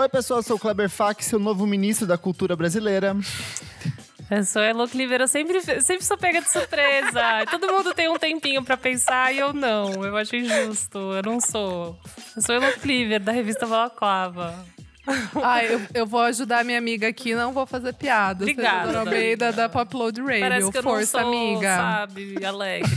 Oi, pessoal, eu sou o Kleber Fak, seu novo ministro da cultura brasileira. Eu sou Elo Cleaver, eu sempre, sempre sou pega de surpresa. Todo mundo tem um tempinho pra pensar e eu não. Eu acho injusto, eu não sou. Eu sou Elo Cleaver, da revista Balaclava. Ah, eu, eu vou ajudar minha amiga aqui, não vou fazer piada. Obrigada. Dona Almeida da Popload Radio. Parece que eu Força, não sou, amiga. sabe, alegre.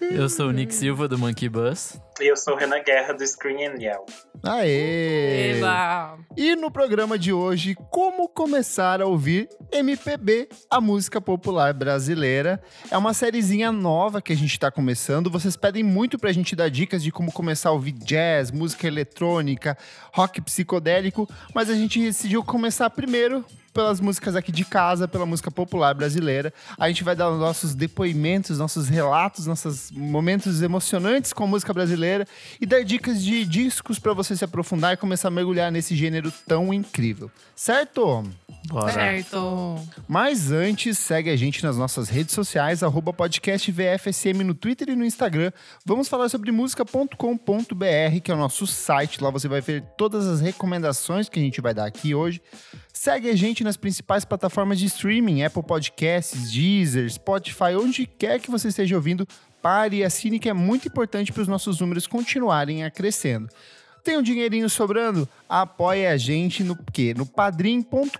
Eu sou o Nick Silva do Monkey Bus. E eu sou o Renan Guerra do Screen and Yell. Aê! Eba. E no programa de hoje, como começar a ouvir MPB, a música popular brasileira. É uma sériezinha nova que a gente tá começando. Vocês pedem muito pra gente dar dicas de como começar a ouvir jazz, música eletrônica, rock psicodélico, mas a gente decidiu começar primeiro pelas músicas aqui de casa, pela música popular brasileira. A gente vai dar os nossos depoimentos, nossos relatos, nossos momentos emocionantes com a música brasileira e dar dicas de discos pra você se aprofundar e começar a mergulhar nesse gênero tão incrível. Certo? Bora. Certo. Mas antes, segue a gente nas nossas redes sociais, arroba podcast VFSM no Twitter e no Instagram. Vamos falar sobre música.com.br, que é o nosso site. Lá você vai ver todas as recomendações que a gente vai dar aqui hoje. Segue a gente nas principais plataformas de streaming, Apple Podcasts, Deezer, Spotify, onde quer que você esteja ouvindo, pare e assine, que é muito importante para os nossos números continuarem a crescendo. Tem um dinheirinho sobrando? Apoie a gente no quê? No padrim.com.br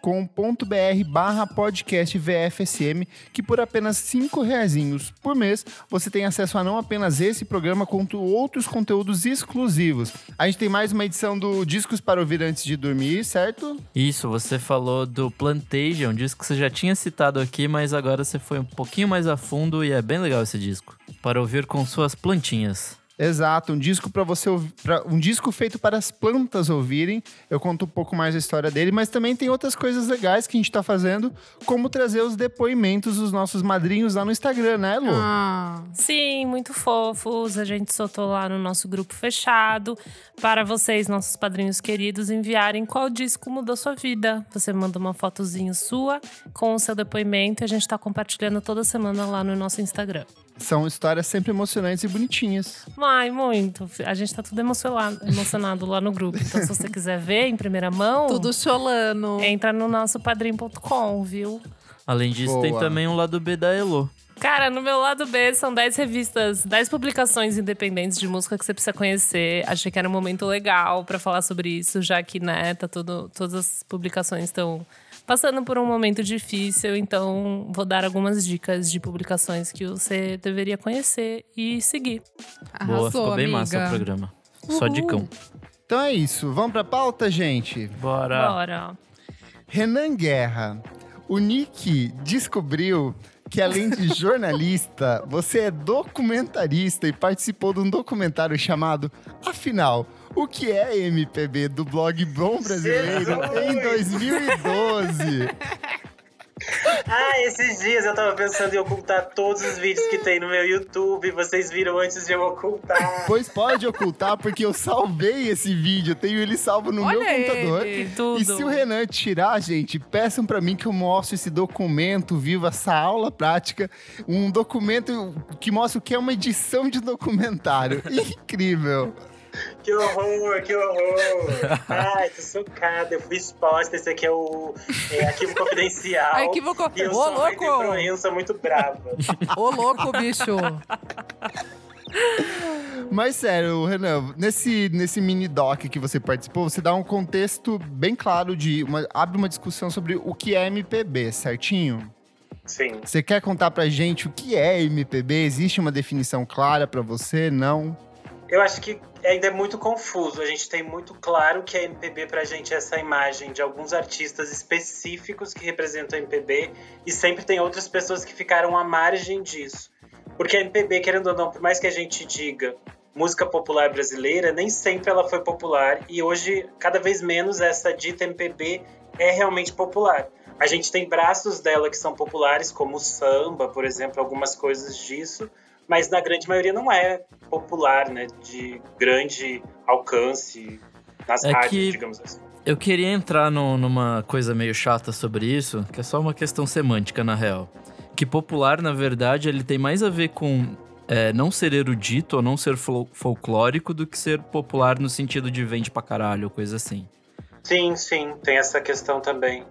barra podcast VFSM, que por apenas cinco reaisinhos por mês, você tem acesso a não apenas esse programa, quanto outros conteúdos exclusivos. A gente tem mais uma edição do Discos para Ouvir Antes de Dormir, certo? Isso, você falou do Plantation, um disco que você já tinha citado aqui, mas agora você foi um pouquinho mais a fundo e é bem legal esse disco. Para ouvir com suas plantinhas. Exato, um disco para você ouvir, pra- um disco feito para as plantas ouvirem. Eu conto um pouco mais a história dele, mas também tem outras coisas legais que a gente tá fazendo, como trazer os depoimentos dos nossos madrinhos lá no Instagram, né, Lu? Ah, Sim, muito fofos. A gente soltou lá no nosso grupo fechado para vocês, nossos padrinhos queridos, enviarem qual disco mudou sua vida. Você manda uma fotozinha sua com o seu depoimento e a gente está compartilhando toda semana lá no nosso Instagram. São histórias sempre emocionantes e bonitinhas. Ai, muito. A gente tá tudo emocionado, emocionado lá no grupo. Então, se você quiser ver em primeira mão, tudo cholando. entra no nosso padrim.com, viu? Além disso, tem Boa. também um lado B da Elo. Cara, no meu lado B são 10 revistas, 10 publicações independentes de música que você precisa conhecer. Achei que era um momento legal pra falar sobre isso, já que, né, tá tudo, todas as publicações estão passando por um momento difícil, então vou dar algumas dicas de publicações que você deveria conhecer e seguir. Boa, Arrasou, ficou bem amiga. massa o programa. Só dicão. Então é isso, vamos pra pauta, gente? Bora. Bora. Renan Guerra, o Nick descobriu que além de jornalista, você é documentarista e participou de um documentário chamado Afinal, o que é MPB do blog Bom Brasileiro em 2012? Ah, esses dias eu tava pensando em ocultar todos os vídeos que tem no meu YouTube. Vocês viram antes de eu ocultar. Pois pode ocultar, porque eu salvei esse vídeo, eu tenho ele salvo no Olha meu computador. ele. Tudo. E se o Renan tirar, gente, peçam pra mim que eu mostre esse documento vivo, essa aula prática, um documento que mostra o que é uma edição de documentário. Incrível. Que horror, que horror. Ai, tô chocada. Eu fui exposta. Esse aqui é o é, arquivo confidencial. Arquivo co- E eu Ô, sou uma louco! influência muito brava. Ô, louco, bicho. Mas sério, Renan, nesse, nesse mini doc que você participou, você dá um contexto bem claro de. Uma, abre uma discussão sobre o que é MPB, certinho? Sim. Você quer contar pra gente o que é MPB? Existe uma definição clara pra você? Não? Eu acho que ainda é muito confuso. A gente tem muito claro que a MPB pra gente é essa imagem de alguns artistas específicos que representam a MPB e sempre tem outras pessoas que ficaram à margem disso. Porque a MPB, querendo ou não, por mais que a gente diga música popular brasileira, nem sempre ela foi popular e hoje, cada vez menos, essa dita MPB é realmente popular. A gente tem braços dela que são populares, como o samba, por exemplo, algumas coisas disso, mas na grande maioria não é popular, né? De grande alcance nas É rádios, que- digamos assim. Eu queria entrar no- numa coisa meio chata sobre isso, que é só uma questão semântica, na real. Que popular, na verdade, ele tem mais a ver com é, não ser erudito ou não ser fol- folclórico do que ser popular no sentido de vende pra caralho, coisa assim. Sim, sim, tem essa questão também.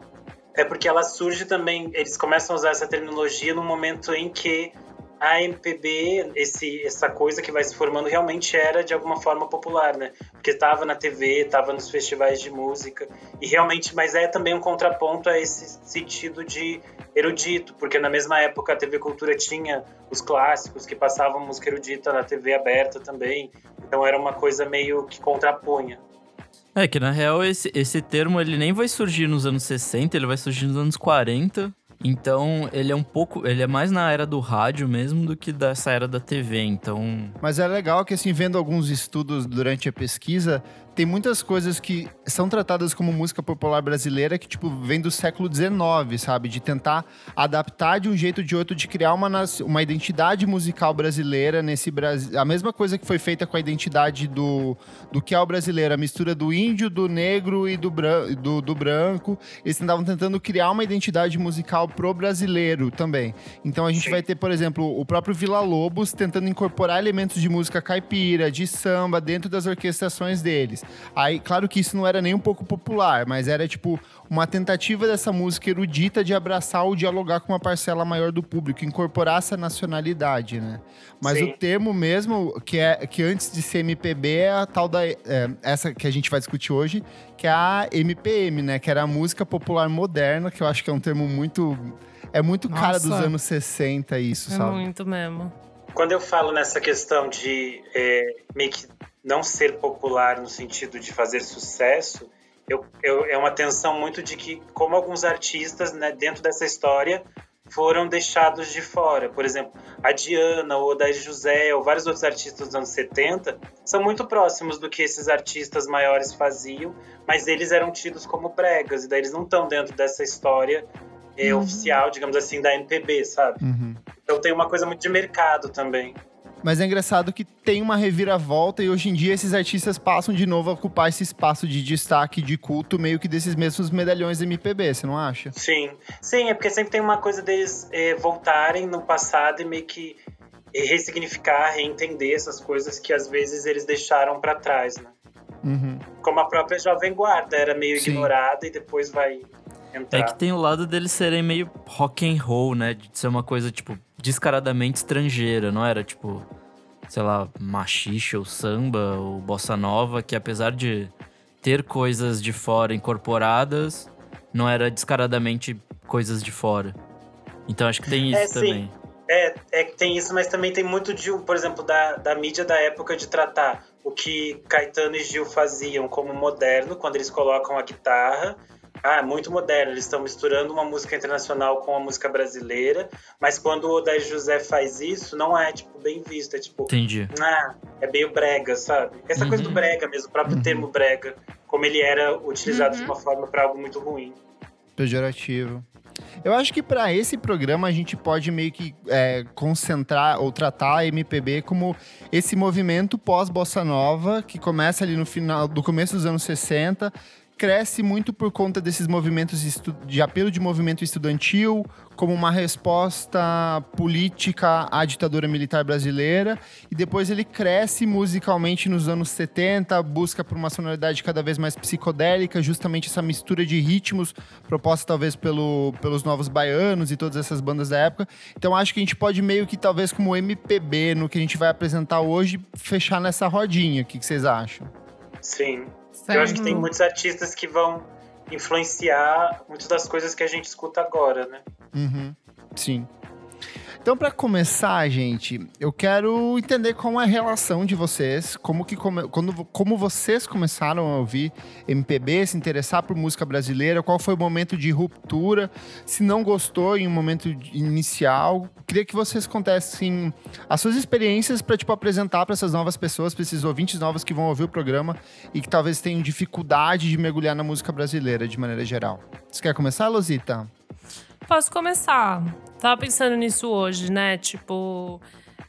É porque ela surge também, eles começam a usar essa terminologia no momento em que a MPB, esse, essa coisa que vai se formando, realmente era de alguma forma popular, né? Porque estava na TV, estava nos festivais de música, e realmente, mas é também um contraponto a esse sentido de erudito, porque na mesma época a TV Cultura tinha os clássicos que passavam música erudita na TV aberta também, então era uma coisa meio que contrapunha. É que na real esse, esse termo ele nem vai surgir nos anos 60, ele vai surgir nos anos 40. Então ele é um pouco. Ele é mais na era do rádio mesmo do que dessa era da TV. Então. Mas é legal que, assim, vendo alguns estudos durante a pesquisa, tem muitas coisas que são tratadas como música popular brasileira que, tipo, vem do século XIX, sabe? De tentar adaptar de um jeito ou de outro, de criar uma, uma identidade musical brasileira nesse Brasil. A mesma coisa que foi feita com a identidade do, do que é o brasileiro, a mistura do índio, do negro e do, bran do, do branco. Eles estavam tentando criar uma identidade musical pro brasileiro também. Então a gente Sim. vai ter, por exemplo, o próprio Vila Lobos tentando incorporar elementos de música caipira, de samba, dentro das orquestrações deles. Aí, claro que isso não era nem um pouco popular, mas era tipo uma tentativa dessa música erudita de abraçar ou dialogar com uma parcela maior do público, incorporar essa nacionalidade, né? Mas Sim. o termo mesmo, que é que antes de ser MPB, é a tal da. é, essa que a gente vai discutir hoje, que é a MPM, né? Que era a música popular moderna, que eu acho que é um termo muito. É muito cara dos Nossa. anos 60, isso, É sabe? muito mesmo. Quando eu falo nessa questão de é, meio que não ser popular no sentido de fazer sucesso, eu, eu- é uma tensão muito de que, como alguns artistas né, dentro dessa história foram deixados de fora. Por exemplo, a Diana, o Odair José, ou vários outros artistas dos anos 70 são muito próximos do que esses artistas maiores faziam, mas eles eram tidos como bregas, e daí eles não estão dentro dessa história é, oficial, digamos assim, da MPB, sabe? Uhum. Então tem uma coisa muito de mercado também. Mas é engraçado que tem uma reviravolta e hoje em dia esses artistas passam de novo a ocupar esse espaço de destaque, de culto, meio que desses mesmos medalhões MPB, você não acha? Sim, sim, é porque sempre tem uma coisa deles é, voltarem no passado e meio que ressignificar, reentender essas coisas que às vezes eles deixaram pra trás, né? Uhum. Como a própria Jovem Guarda era meio Sim. ignorada e depois vai entrar. É que tem o lado deles serem meio rock and roll, né? De ser uma coisa, tipo, descaradamente estrangeira, não era tipo, sei lá, machixe ou samba ou bossa nova, que apesar de ter coisas de fora incorporadas, não era descaradamente coisas de fora. Então acho que tem isso É, sim. também. É, é que tem isso, mas também tem muito de, por exemplo, da, da mídia da época de tratar o que Caetano e Gil faziam como moderno, quando eles colocam a guitarra. Ah, muito moderno, eles estão misturando uma música internacional com a música brasileira, mas quando o Odair José faz isso, não é, tipo, bem visto, é tipo, Entendi. ah, é meio brega, sabe? Essa coisa do Uhum. brega mesmo, o próprio Uhum. termo brega, como ele era utilizado Uhum. de uma forma para algo muito ruim. Pejorativo. Eu acho que para esse programa a gente pode meio que é, concentrar ou tratar a MPB como esse movimento pós-bossa nova que começa ali no final do começo dos anos 60, cresce muito por conta desses movimentos de apelo de movimento estudantil, como uma resposta política à ditadura militar brasileira, e depois ele cresce musicalmente nos anos 70, busca por uma sonoridade cada vez mais psicodélica, justamente essa mistura de ritmos proposta talvez pelo, pelos novos baianos e todas essas bandas da época. Então acho que a gente pode meio que talvez como MPB no que a gente vai apresentar hoje, fechar nessa rodinha. O que, que vocês acham? Sim. Eu acho que tem muitos artistas que vão influenciar muitas das coisas que a gente escuta agora, né? Uhum, sim. Então, para começar, gente, eu quero entender qual é a relação de vocês, como que come- quando, como vocês começaram a ouvir MPB, se interessar por música brasileira, qual foi o momento de ruptura, se não gostou em um momento inicial. Queria que vocês contassem as suas experiências para tipo apresentar para essas novas pessoas, para esses ouvintes novos que vão ouvir o programa e que talvez tenham dificuldade de mergulhar na música brasileira de maneira geral. Você quer começar, Losita? Posso começar. Tava pensando nisso hoje, né? Tipo,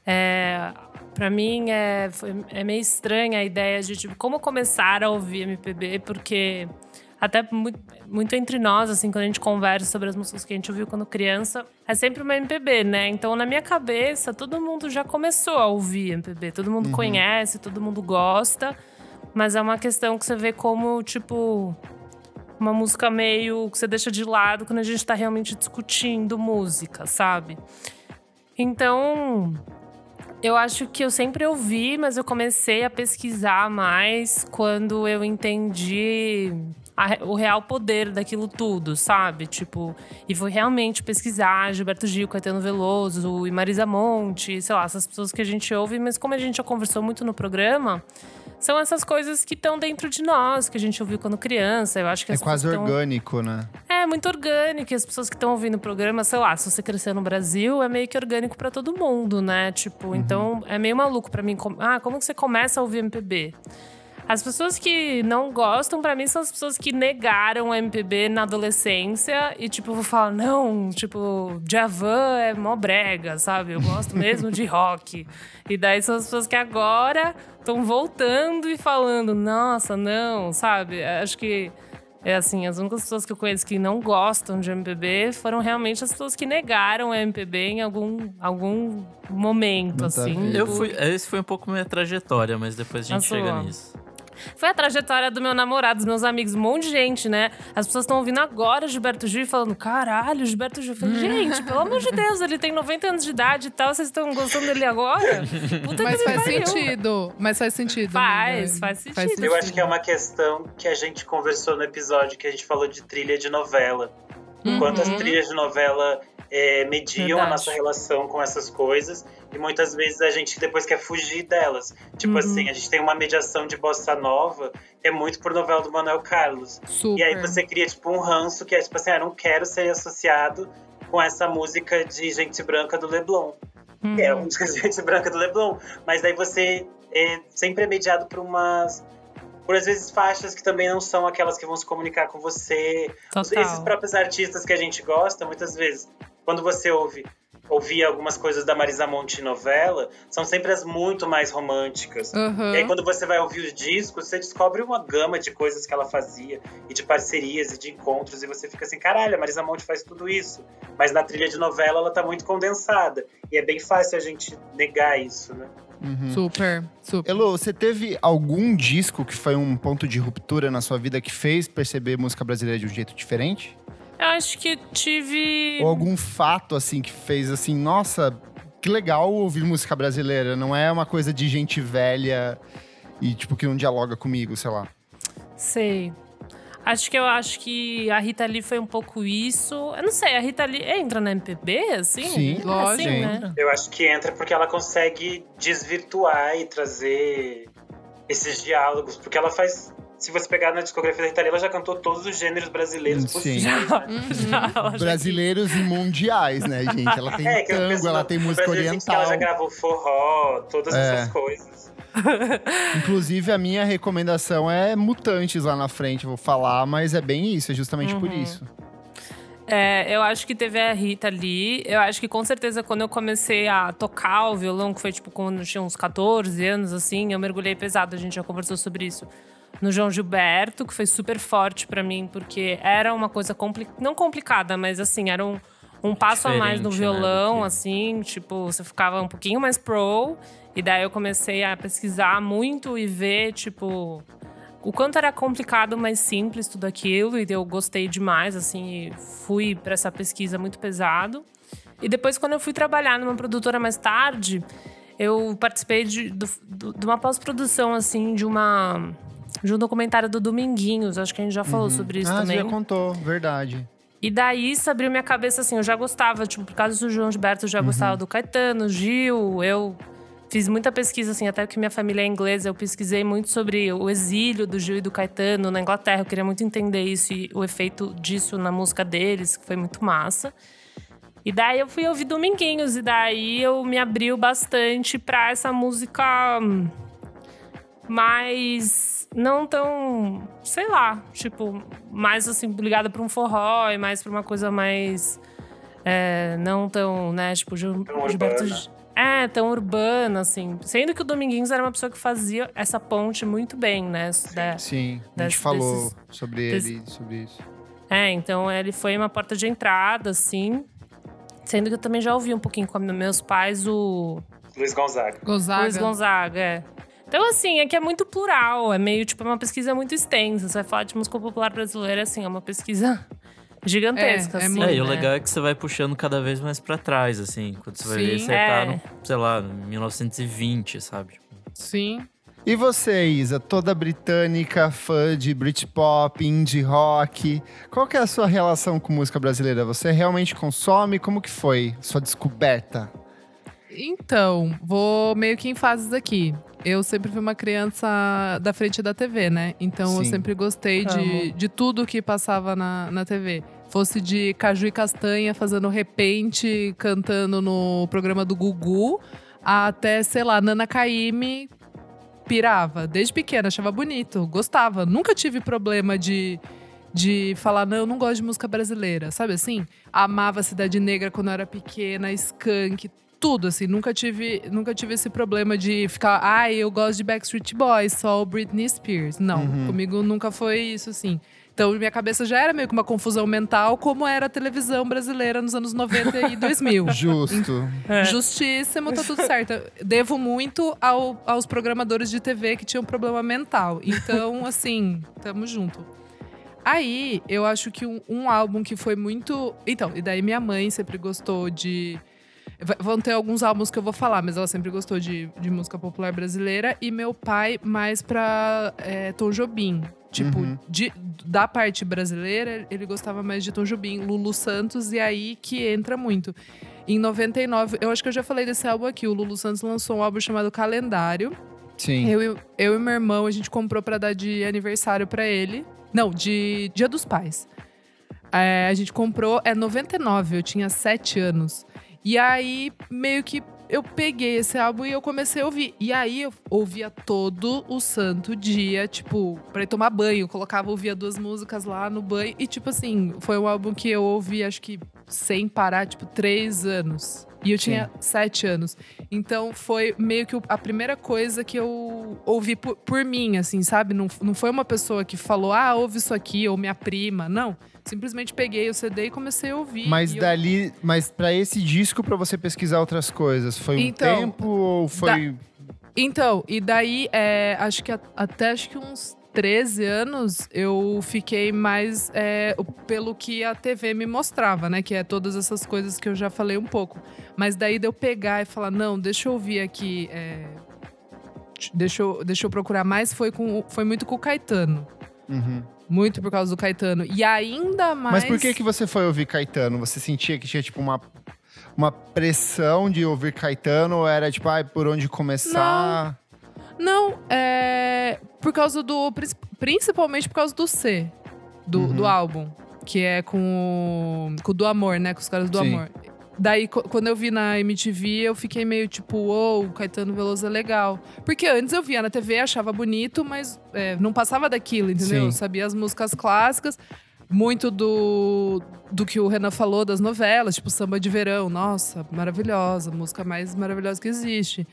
é, para mim é, foi- é meio estranha a ideia de tipo, como começar a ouvir MPB, porque até muito, muito entre nós, assim, quando a gente conversa sobre as músicas que a gente ouviu quando criança, é sempre uma MPB, né? Então, na minha cabeça, todo mundo já começou a ouvir MPB. Todo mundo conhece, todo mundo gosta. Mas é uma questão que você vê como, tipo, uma música meio que você deixa de lado quando a gente tá realmente discutindo música, sabe? Então, eu acho que eu sempre ouvi, mas eu comecei a pesquisar mais quando eu entendi a- o real poder daquilo tudo, sabe? Tipo, e fui realmente pesquisar Gilberto Gil, Caetano Veloso e Marisa Monte, sei lá, essas pessoas que a gente ouve, mas como a gente já conversou muito no programa, são essas coisas que estão dentro de nós, que a gente ouviu quando criança. Eu acho que É as quase tão- orgânico, né? é, muito orgânico. E as pessoas que estão ouvindo o programa, sei lá, se você crescer no Brasil, é meio que orgânico pra todo mundo, né? Tipo, então é meio maluco pra mim. Ah, como que você começa a ouvir MPB? As pessoas que não gostam, pra mim, são as pessoas que negaram a MPB na adolescência e, tipo, vou falar, não, tipo, Javan é mó brega, sabe? Eu gosto mesmo de rock. E daí são as pessoas que agora estão voltando e falando, nossa, não, sabe? Acho que. É assim, as únicas pessoas que eu conheço que não gostam de MPB foram realmente as pessoas que negaram a MPB em algum, algum momento, Não assim. Eu tipo, fui, esse foi um pouco minha trajetória, mas depois a gente A chega sua. nisso. Foi a trajetória do meu namorado, dos meus amigos, um monte de gente, né? As pessoas estão ouvindo agora Gilberto Gil e falando: caralho, Gilberto Gil. Eu falei, gente, pelo amor de Deus, ele tem 90 anos de idade e tal, vocês estão gostando dele agora? Puta Mas que faz pariu. sentido. Mas faz sentido. Faz, amiga. faz sentido. Eu acho que é uma questão que a gente conversou no episódio que a gente falou de trilha de novela. Enquanto as trilhas de novela é, mediam a Verdade. nossa relação com essas coisas e muitas vezes a gente depois quer fugir delas. Tipo Uhum. assim, a gente tem uma mediação de bossa nova que é muito por novela do Manuel Carlos. Super. E aí você cria tipo um ranço que é tipo assim, ah, não quero ser associado com essa música de gente branca do Leblon. Uhum. É, a música de gente branca do Leblon. Mas daí você é sempre é mediado por umas. Por às vezes faixas que também não são aquelas que vão se comunicar com você. Total. Esses próprios artistas que a gente gosta, muitas vezes, quando você ouve ouvir algumas coisas da Marisa Monte em novela, são sempre as muito mais românticas. Aham. E aí, quando você vai ouvir os discos, você descobre uma gama de coisas que ela fazia, e de parcerias e de encontros, e você fica assim: caralho, a Marisa Monte faz tudo isso. Mas na trilha de novela, ela tá muito condensada. E é bem fácil a gente negar isso, né? Uhum. Super, super. Elo, você teve algum disco que foi um ponto de ruptura na sua vida que fez perceber música brasileira de um jeito diferente? Eu acho que tive. Ou algum fato, assim, que fez assim, nossa, que legal ouvir música brasileira. Não é uma coisa de gente velha e, tipo, que não dialoga comigo, sei lá. Sei. Acho que eu acho que a Rita Lee foi um pouco isso. Eu não sei, a Rita Lee entra na MPB, assim? Sim, É lógico, assim, né? Eu acho que entra porque ela consegue desvirtuar e trazer esses diálogos. Porque ela faz. Se você pegar na discografia da Rita Lee, ela já cantou todos os gêneros brasileiros Sim. possíveis. Já, né? já, Brasileiros e mundiais, né, gente? Ela tem É, que tango, penso ela tem música que oriental. Ela já gravou forró, todas É. essas coisas. Inclusive, a minha recomendação é Mutantes lá na frente, eu vou falar, mas é bem isso, é justamente por Uhum. isso. É, eu acho que teve a Rita Lee. Eu acho que com certeza quando eu comecei a tocar o violão, que foi tipo quando eu tinha uns 14 anos, assim, eu mergulhei pesado, a gente já conversou sobre isso. No João Gilberto, que foi super forte pra mim, porque era uma coisa compli não complicada, mas assim, era um, um passo a mais no Diferente, né, violão, do que- assim, tipo, você ficava um pouquinho mais pro. E daí eu comecei a pesquisar muito e ver, tipo, o quanto era complicado, mas simples tudo aquilo. E eu gostei demais, assim, e fui para essa pesquisa muito pesado. E depois, quando eu fui trabalhar numa produtora mais tarde, eu participei de, do- de uma pós-produção, assim, de uma. De um documentário do Dominguinhos. Acho que a gente já falou sobre isso ah, também. você já contou, verdade. E daí isso abriu minha cabeça assim, eu já gostava, tipo, por causa do João Gilberto, eu já gostava do Caetano, Gil, eu fiz muita pesquisa assim, até que minha família é inglesa, eu pesquisei muito sobre o exílio do Gil e do Caetano na Inglaterra, eu queria muito entender isso e o efeito disso na música deles, que foi muito massa. E daí eu fui ouvir Dominguinhos e daí eu me abriu bastante pra essa música mais não tão, sei lá, tipo, mais assim, ligada pra um forró e mais pra uma coisa mais é, não tão, né, tipo, Gil, Tão Gilberto. urbana. É, tão urbana, assim. Sendo que o Dominguinhos era uma pessoa que fazia essa ponte muito bem, né? Da- Sim, a gente Des- falou desses- sobre ele, sobre isso. É, então ele foi uma porta de entrada, assim. Sendo que eu também já ouvi um pouquinho com meus pais o Luiz Gonzaga. Gonzaga. Luiz Gonzaga. É. Então, assim, é que é muito plural, é meio tipo uma pesquisa muito extensa. Você vai falar de música popular brasileira, assim, é uma pesquisa gigantesca. É, é assim, muito- É, e o né? legal é que você vai puxando cada vez mais pra trás, assim. Quando você vai ver, Sim. você É. tá no, sei lá, no 1920, sabe? Sim. E você, Isa, toda britânica, fã de Britpop, indie rock, qual que é a sua relação com música brasileira? Você realmente consome? Como que foi sua descoberta? Então, vou meio que em fases aqui. Eu sempre fui uma criança da frente da TV, né? Então eu Sim. sempre gostei de, de tudo que passava na, na TV. Fosse de Caju e Castanha fazendo repente, cantando no programa do Gugu, até, sei lá, Nana Caymmi pirava. Desde pequena, achava bonito, gostava. Nunca tive problema de, de falar, não, eu não gosto de música brasileira, sabe assim? Amava Cidade Negra quando eu era pequena, Skank, tudo, assim. Nunca tive, nunca tive esse problema de ficar, ai, eu gosto de Backstreet Boys, só o Britney Spears. Não, Uhum. comigo nunca foi isso, assim. Então, minha cabeça já era meio que uma confusão mental, como era a televisão brasileira nos anos 90 e 2000. Justo. É. Justíssimo, tá tudo certo. Devo muito ao- aos programadores de TV que tinham problema mental. Então, assim, tamo junto. Aí, eu acho que um, um álbum que foi muito. Então, e daí minha mãe sempre gostou de. Vão ter alguns álbuns que eu vou falar, mas ela sempre gostou de, de música popular brasileira. E meu pai mais pra é, Tom Jobim. Tipo, Uhum. de- da parte brasileira, ele gostava mais de Tom Jobim, Lulu Santos, e aí que entra muito. Em 99, eu acho que eu já falei desse álbum aqui. O Lulu Santos lançou um álbum chamado Calendário. Sim. Eu, e- eu e meu irmão, a gente comprou pra dar de aniversário pra ele. Não, de Dia dos Pais. É, a gente comprou, é 99, eu tinha 7 anos. E aí, meio que eu peguei esse álbum e eu comecei a ouvir. E aí, eu ouvia todo o santo dia, tipo, pra ir tomar banho. Colocava, ouvia duas músicas lá no banho. E, tipo assim, foi um álbum que eu ouvi, acho que sem parar, tipo, três anos. E eu tinha sete anos. Então foi meio que a primeira coisa que eu ouvi por, por mim, assim, sabe? Não, não foi uma pessoa que falou, ah, ouve isso aqui, ou minha prima. Não. Simplesmente peguei o CD e comecei a ouvir. Mas eu- dali, mas para esse disco, pra você pesquisar outras coisas, foi um Então, tempo ou foi. Então, e daí, é, acho que até acho que uns 13 anos, eu fiquei mais é, pelo que a TV me mostrava, né? Que é todas essas coisas que eu já falei um pouco. Mas daí de eu pegar e falar, não, deixa eu ouvir aqui. é, deixa, eu, deixa eu procurar mais, foi, com, foi muito com o Caetano. Uhum. Muito por causa do Caetano. E ainda mais. Mas por que que você foi ouvir Caetano? Você sentia que tinha tipo uma uma pressão de ouvir Caetano ou era tipo, ai, por onde começar? Não, é. Por causa do. prin- Principalmente por causa do C do, Uhum. do álbum. Que é com o. Com o do amor, né? Com os caras do Sim. amor. Daí, quando eu vi na MTV, eu fiquei meio tipo, uou, o Caetano Veloso é legal. Porque antes eu via na TV, achava bonito, mas é, não passava daquilo, entendeu? Sim. Eu sabia as músicas clássicas, muito do, do que o Renan falou das novelas, tipo Samba de Verão. Nossa, maravilhosa, música mais maravilhosa que existe.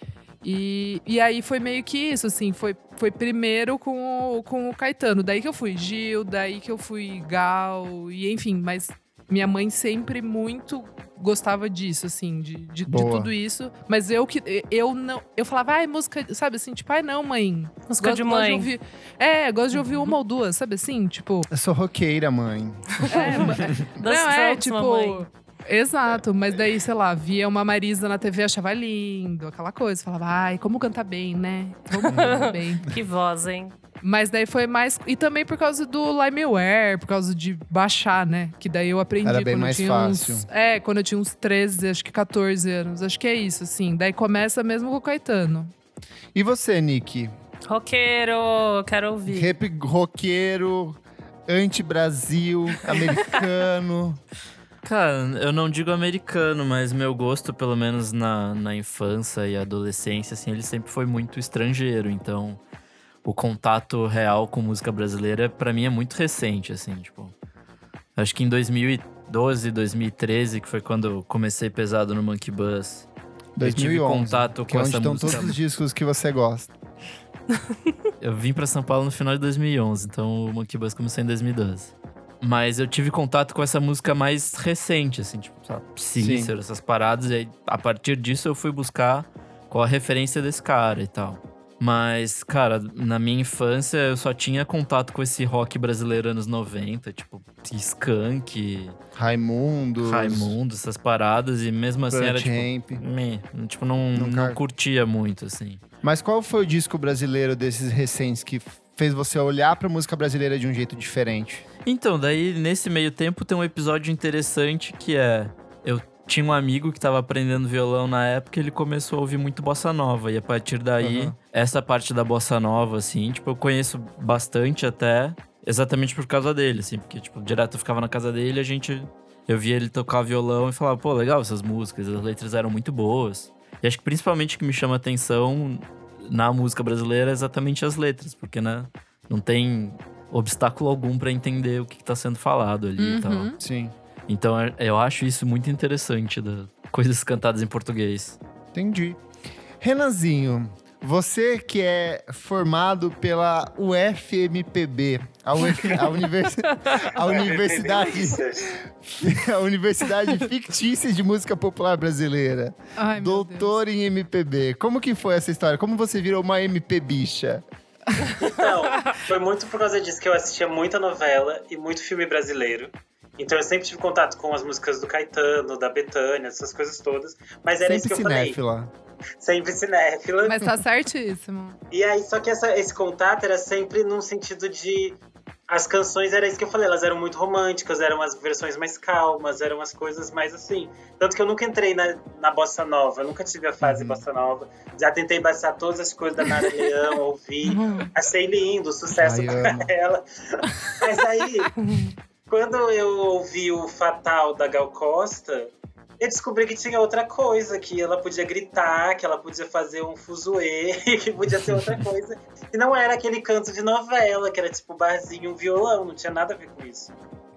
E, e aí foi meio que isso, assim, foi, foi primeiro com o, com o Caetano. Daí que eu fui Gil, daí que eu fui Gal, e enfim, mas minha mãe sempre muito gostava disso, assim, de, de, de tudo isso. Mas eu que eu não. Eu falava, ai, música, sabe assim, tipo, ai, não, mãe. Música Gosto- de gosto mãe. ouvir- é, gosto de ouvir uma ou duas, sabe assim? Tipo. Eu sou roqueira, mãe. É, não, é, tipo. mamãe. Exato, mas daí, sei lá, via uma Marisa na TV, achava lindo, aquela coisa. Falava, ai, como canta bem, né? Como canta bem. Que voz, hein? Mas daí foi mais. E também por causa do Limeware, por causa de baixar, né? Que daí eu aprendi Era bem quando mais eu tinha uns. fácil. É, quando eu tinha uns 13, acho que 14 anos. Acho que é isso, assim. Daí começa mesmo com o Caetano. E você, Nick? Roqueiro, quero ouvir. Rap roqueiro, anti-Brasil, americano. Cara, eu não digo americano, mas meu gosto, pelo menos na, na infância e adolescência, assim, ele sempre foi muito estrangeiro. Então, o contato real com música brasileira, pra mim, é muito recente, assim, tipo. Acho que em 2012, 2013, que foi quando eu comecei pesado no Monkey Bus, Eu tive 2011, contato que com é onde essa estão música. todos os discos que você gosta. Eu vim pra São Paulo no final de 2011, então o Monkey Bus começou em 2012. Mas eu tive contato com essa música mais recente, assim, tipo, sabe, Cícero, essas paradas. E aí, a partir disso, eu fui buscar qual a referência desse cara e tal. Mas, cara, na minha infância eu só tinha contato com esse rock brasileiro anos 90, tipo, Skank, Raimundo. Raimundo, essas paradas. E mesmo assim era tipo. Ramp. meh, tipo, não, Nunca- não curtia muito, assim. Mas qual foi o disco brasileiro desses recentes que fez você olhar pra música brasileira de um jeito diferente? Então, daí nesse meio tempo tem um episódio interessante que é. Eu tinha um amigo que tava aprendendo violão na época e ele começou a ouvir muito bossa nova. E a partir daí, Aham. essa parte da bossa nova, assim, tipo, eu conheço bastante até, exatamente por causa dele, assim, porque, tipo, direto eu ficava na casa dele e a gente. Eu via ele tocar violão e falava, pô, legal essas músicas, as letras eram muito boas. E acho que principalmente o que me chama atenção na música brasileira é exatamente as letras, porque, né, não tem obstáculo algum pra entender o que, que tá sendo falado ali e tal. Uhum. Sim. Então é- eu acho isso muito interessante, da coisas cantadas em português. Entendi. Renanzinho, você que é formado pela UFMPB, a, UF, a, univers- a Universidade, a Universidade Fictícia de Música Popular Brasileira, Ai, meu Deus. doutor em MPB. Como que foi essa história? Como você virou uma MP bicha? Então, foi muito por causa disso que eu assistia muita novela e muito filme brasileiro. Então eu sempre tive contato com as músicas do Caetano, da Betânia, essas coisas todas. Mas era isso Sempre que eu falei. cinéfila. Sempre cinéfila. Mas tá certíssimo. E aí, só que essa- esse contato era sempre num sentido de. As canções, era isso que eu falei, elas eram muito românticas, eram as versões mais calmas, eram as coisas mais assim. Tanto que eu nunca entrei na, na bossa nova, eu nunca tive a fase Uhum. bossa nova. Já tentei baixar todas as coisas da Nara Leão, ouvi. Achei lindo, sucesso Ai, pra amo. ela. Mas aí, quando eu ouvi o Fatal da Gal Costa, eu descobri que tinha outra coisa, que ela podia gritar, que ela podia fazer um fuzuê, que podia ser outra coisa. E não era aquele canto de novela, que era tipo barzinho, um violão, não tinha nada a ver com isso.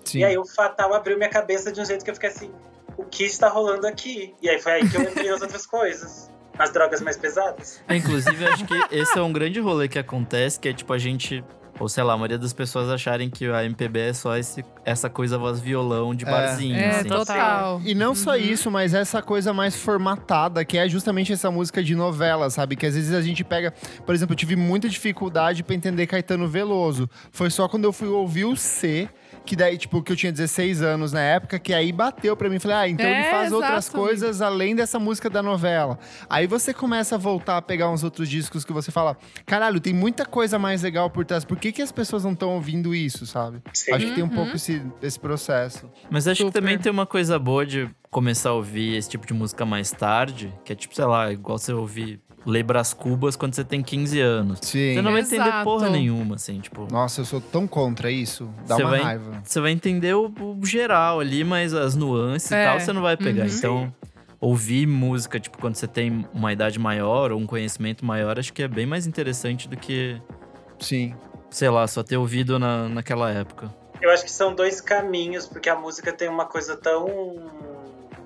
Sim. E aí o Fatal abriu minha cabeça de um jeito que eu fiquei assim, o que está rolando aqui? E aí foi aí que eu entrei nas outras coisas. As drogas mais pesadas. É, inclusive, acho que esse é um grande rolê que acontece, que é tipo a gente. Ou sei lá, a maioria das pessoas acharem que a MPB é só esse, essa coisa voz violão de É. barzinho. É, assim. total. E não só Uhum. isso, mas essa coisa mais formatada, que é justamente essa música de novela, sabe? Que às vezes a gente pega. Por exemplo, eu tive muita dificuldade pra entender Caetano Veloso. Foi só quando eu fui ouvir o C. Que daí, tipo, que eu tinha 16 anos na época, que aí bateu pra mim. Falei, ah, então ele É, faz outras exato. coisas além dessa música da novela. Aí você começa a voltar a pegar uns outros discos que você fala, caralho, tem muita coisa mais legal por trás. Por que, que as pessoas não estão ouvindo isso, sabe? Sim. Acho que tem um Uhum. pouco esse, esse processo. Mas acho que Super. também tem uma coisa boa de começar a ouvir esse tipo de música mais tarde, que é tipo, sei lá, igual você ouvir Lê Brás Cubas quando você tem 15 anos. Sim. Você não vai entender Exato. porra nenhuma, assim, tipo. Nossa, eu sou tão contra isso. Dá uma vai- raiva. Você vai entender o, o geral ali, mas as nuances É. e tal você não vai pegar. Uhum. Então, ouvir música, tipo, quando você tem uma idade maior ou um conhecimento maior, acho que é bem mais interessante do que, Sim. sei lá, só ter ouvido na, naquela época. Eu acho que são dois caminhos, porque a música tem uma coisa tão.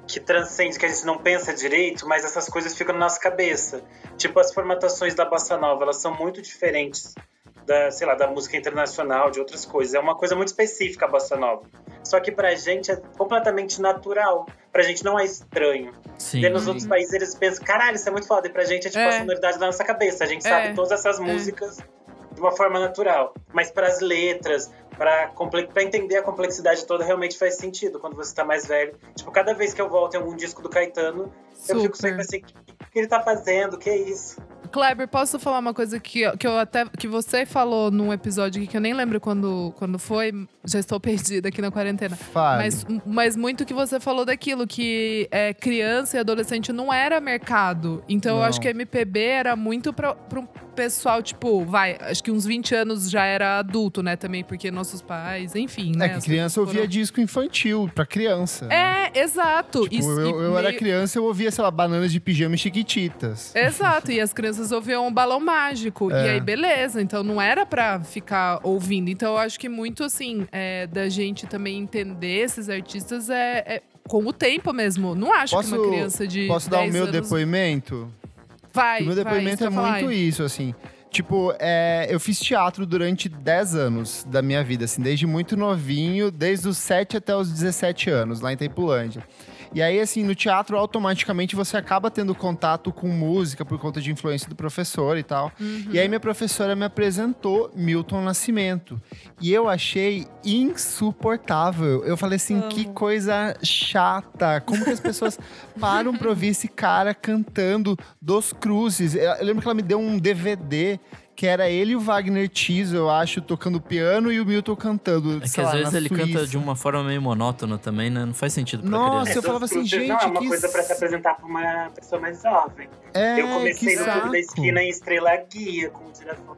Que transcende, que a gente não pensa direito, mas essas coisas ficam na nossa cabeça. Tipo, as formatações da bossa nova, elas são muito diferentes da, sei lá, da música internacional, de outras coisas. É uma coisa muito específica a bossa nova. Só que pra gente é completamente natural. Pra gente não é estranho. Sim. E nos outros países eles pensam, caralho, isso é muito foda. E pra gente é tipo É. a sonoridade da nossa cabeça. A gente É. sabe todas essas músicas de uma forma natural. Mas pras letras, pra, comple- pra entender a complexidade toda, realmente faz sentido quando você tá mais velho. Tipo, cada vez que eu volto em algum disco do Caetano, eu fico Super. sempre assim, o que, ele tá fazendo? O que é isso? Kleber, posso falar uma coisa que, que eu até que você falou num episódio aqui que eu nem lembro quando, quando foi. Já estou perdida aqui na quarentena. Fale. Mas, mas muito que você falou daquilo, que é, criança e adolescente não era mercado. Então eu Não. acho que MPB era muito um pessoal, tipo, vai, acho que uns 20 anos já era adulto, né, também, porque nossos pais, enfim, né? É que criança coisas ouvia foram- disco infantil, pra criança. né? É, exato. Tipo, Isso- eu, eu era meio- criança eu ouvia, sei lá, bananas de pijama e chiquititas. Exato, e as crianças ouviam um balão mágico. É. E aí, beleza. Então não era pra ficar ouvindo. Então eu acho que muito assim, é, da gente também entender esses artistas é, é com o tempo mesmo. Não acho que Posso- uma criança de. Posso dar o 10 meu anos depoimento? Vai. o meu vai, depoimento isso é ia falar. muito isso, assim. Tipo, é, eu fiz teatro durante 10 anos da minha vida, assim, desde muito novinho, desde os 7 até os 17 anos, lá em Taipulândia. E aí, assim, no teatro, automaticamente você acaba tendo contato com música por conta de influência do professor e tal. E aí, minha professora me apresentou Milton Nascimento. E eu achei insuportável. Eu falei assim, que coisa chata. Como que as pessoas param pra ouvir esse cara cantando Dos Cruzes? Eu eu lembro que ela me deu um DVD que era ele e o Wagner Tiso, eu acho, tocando piano e o Milton cantando. É que às lá, vezes ele canta Suíça. de uma forma meio monótona também, né? Não faz sentido pra Nossa, criança. eu falava assim, gente, Não, é uma que coisa pra se apresentar pra uma pessoa mais jovem. É, eu comecei que no Clube saco. da Esquina em Estrela Guia, com o diretor.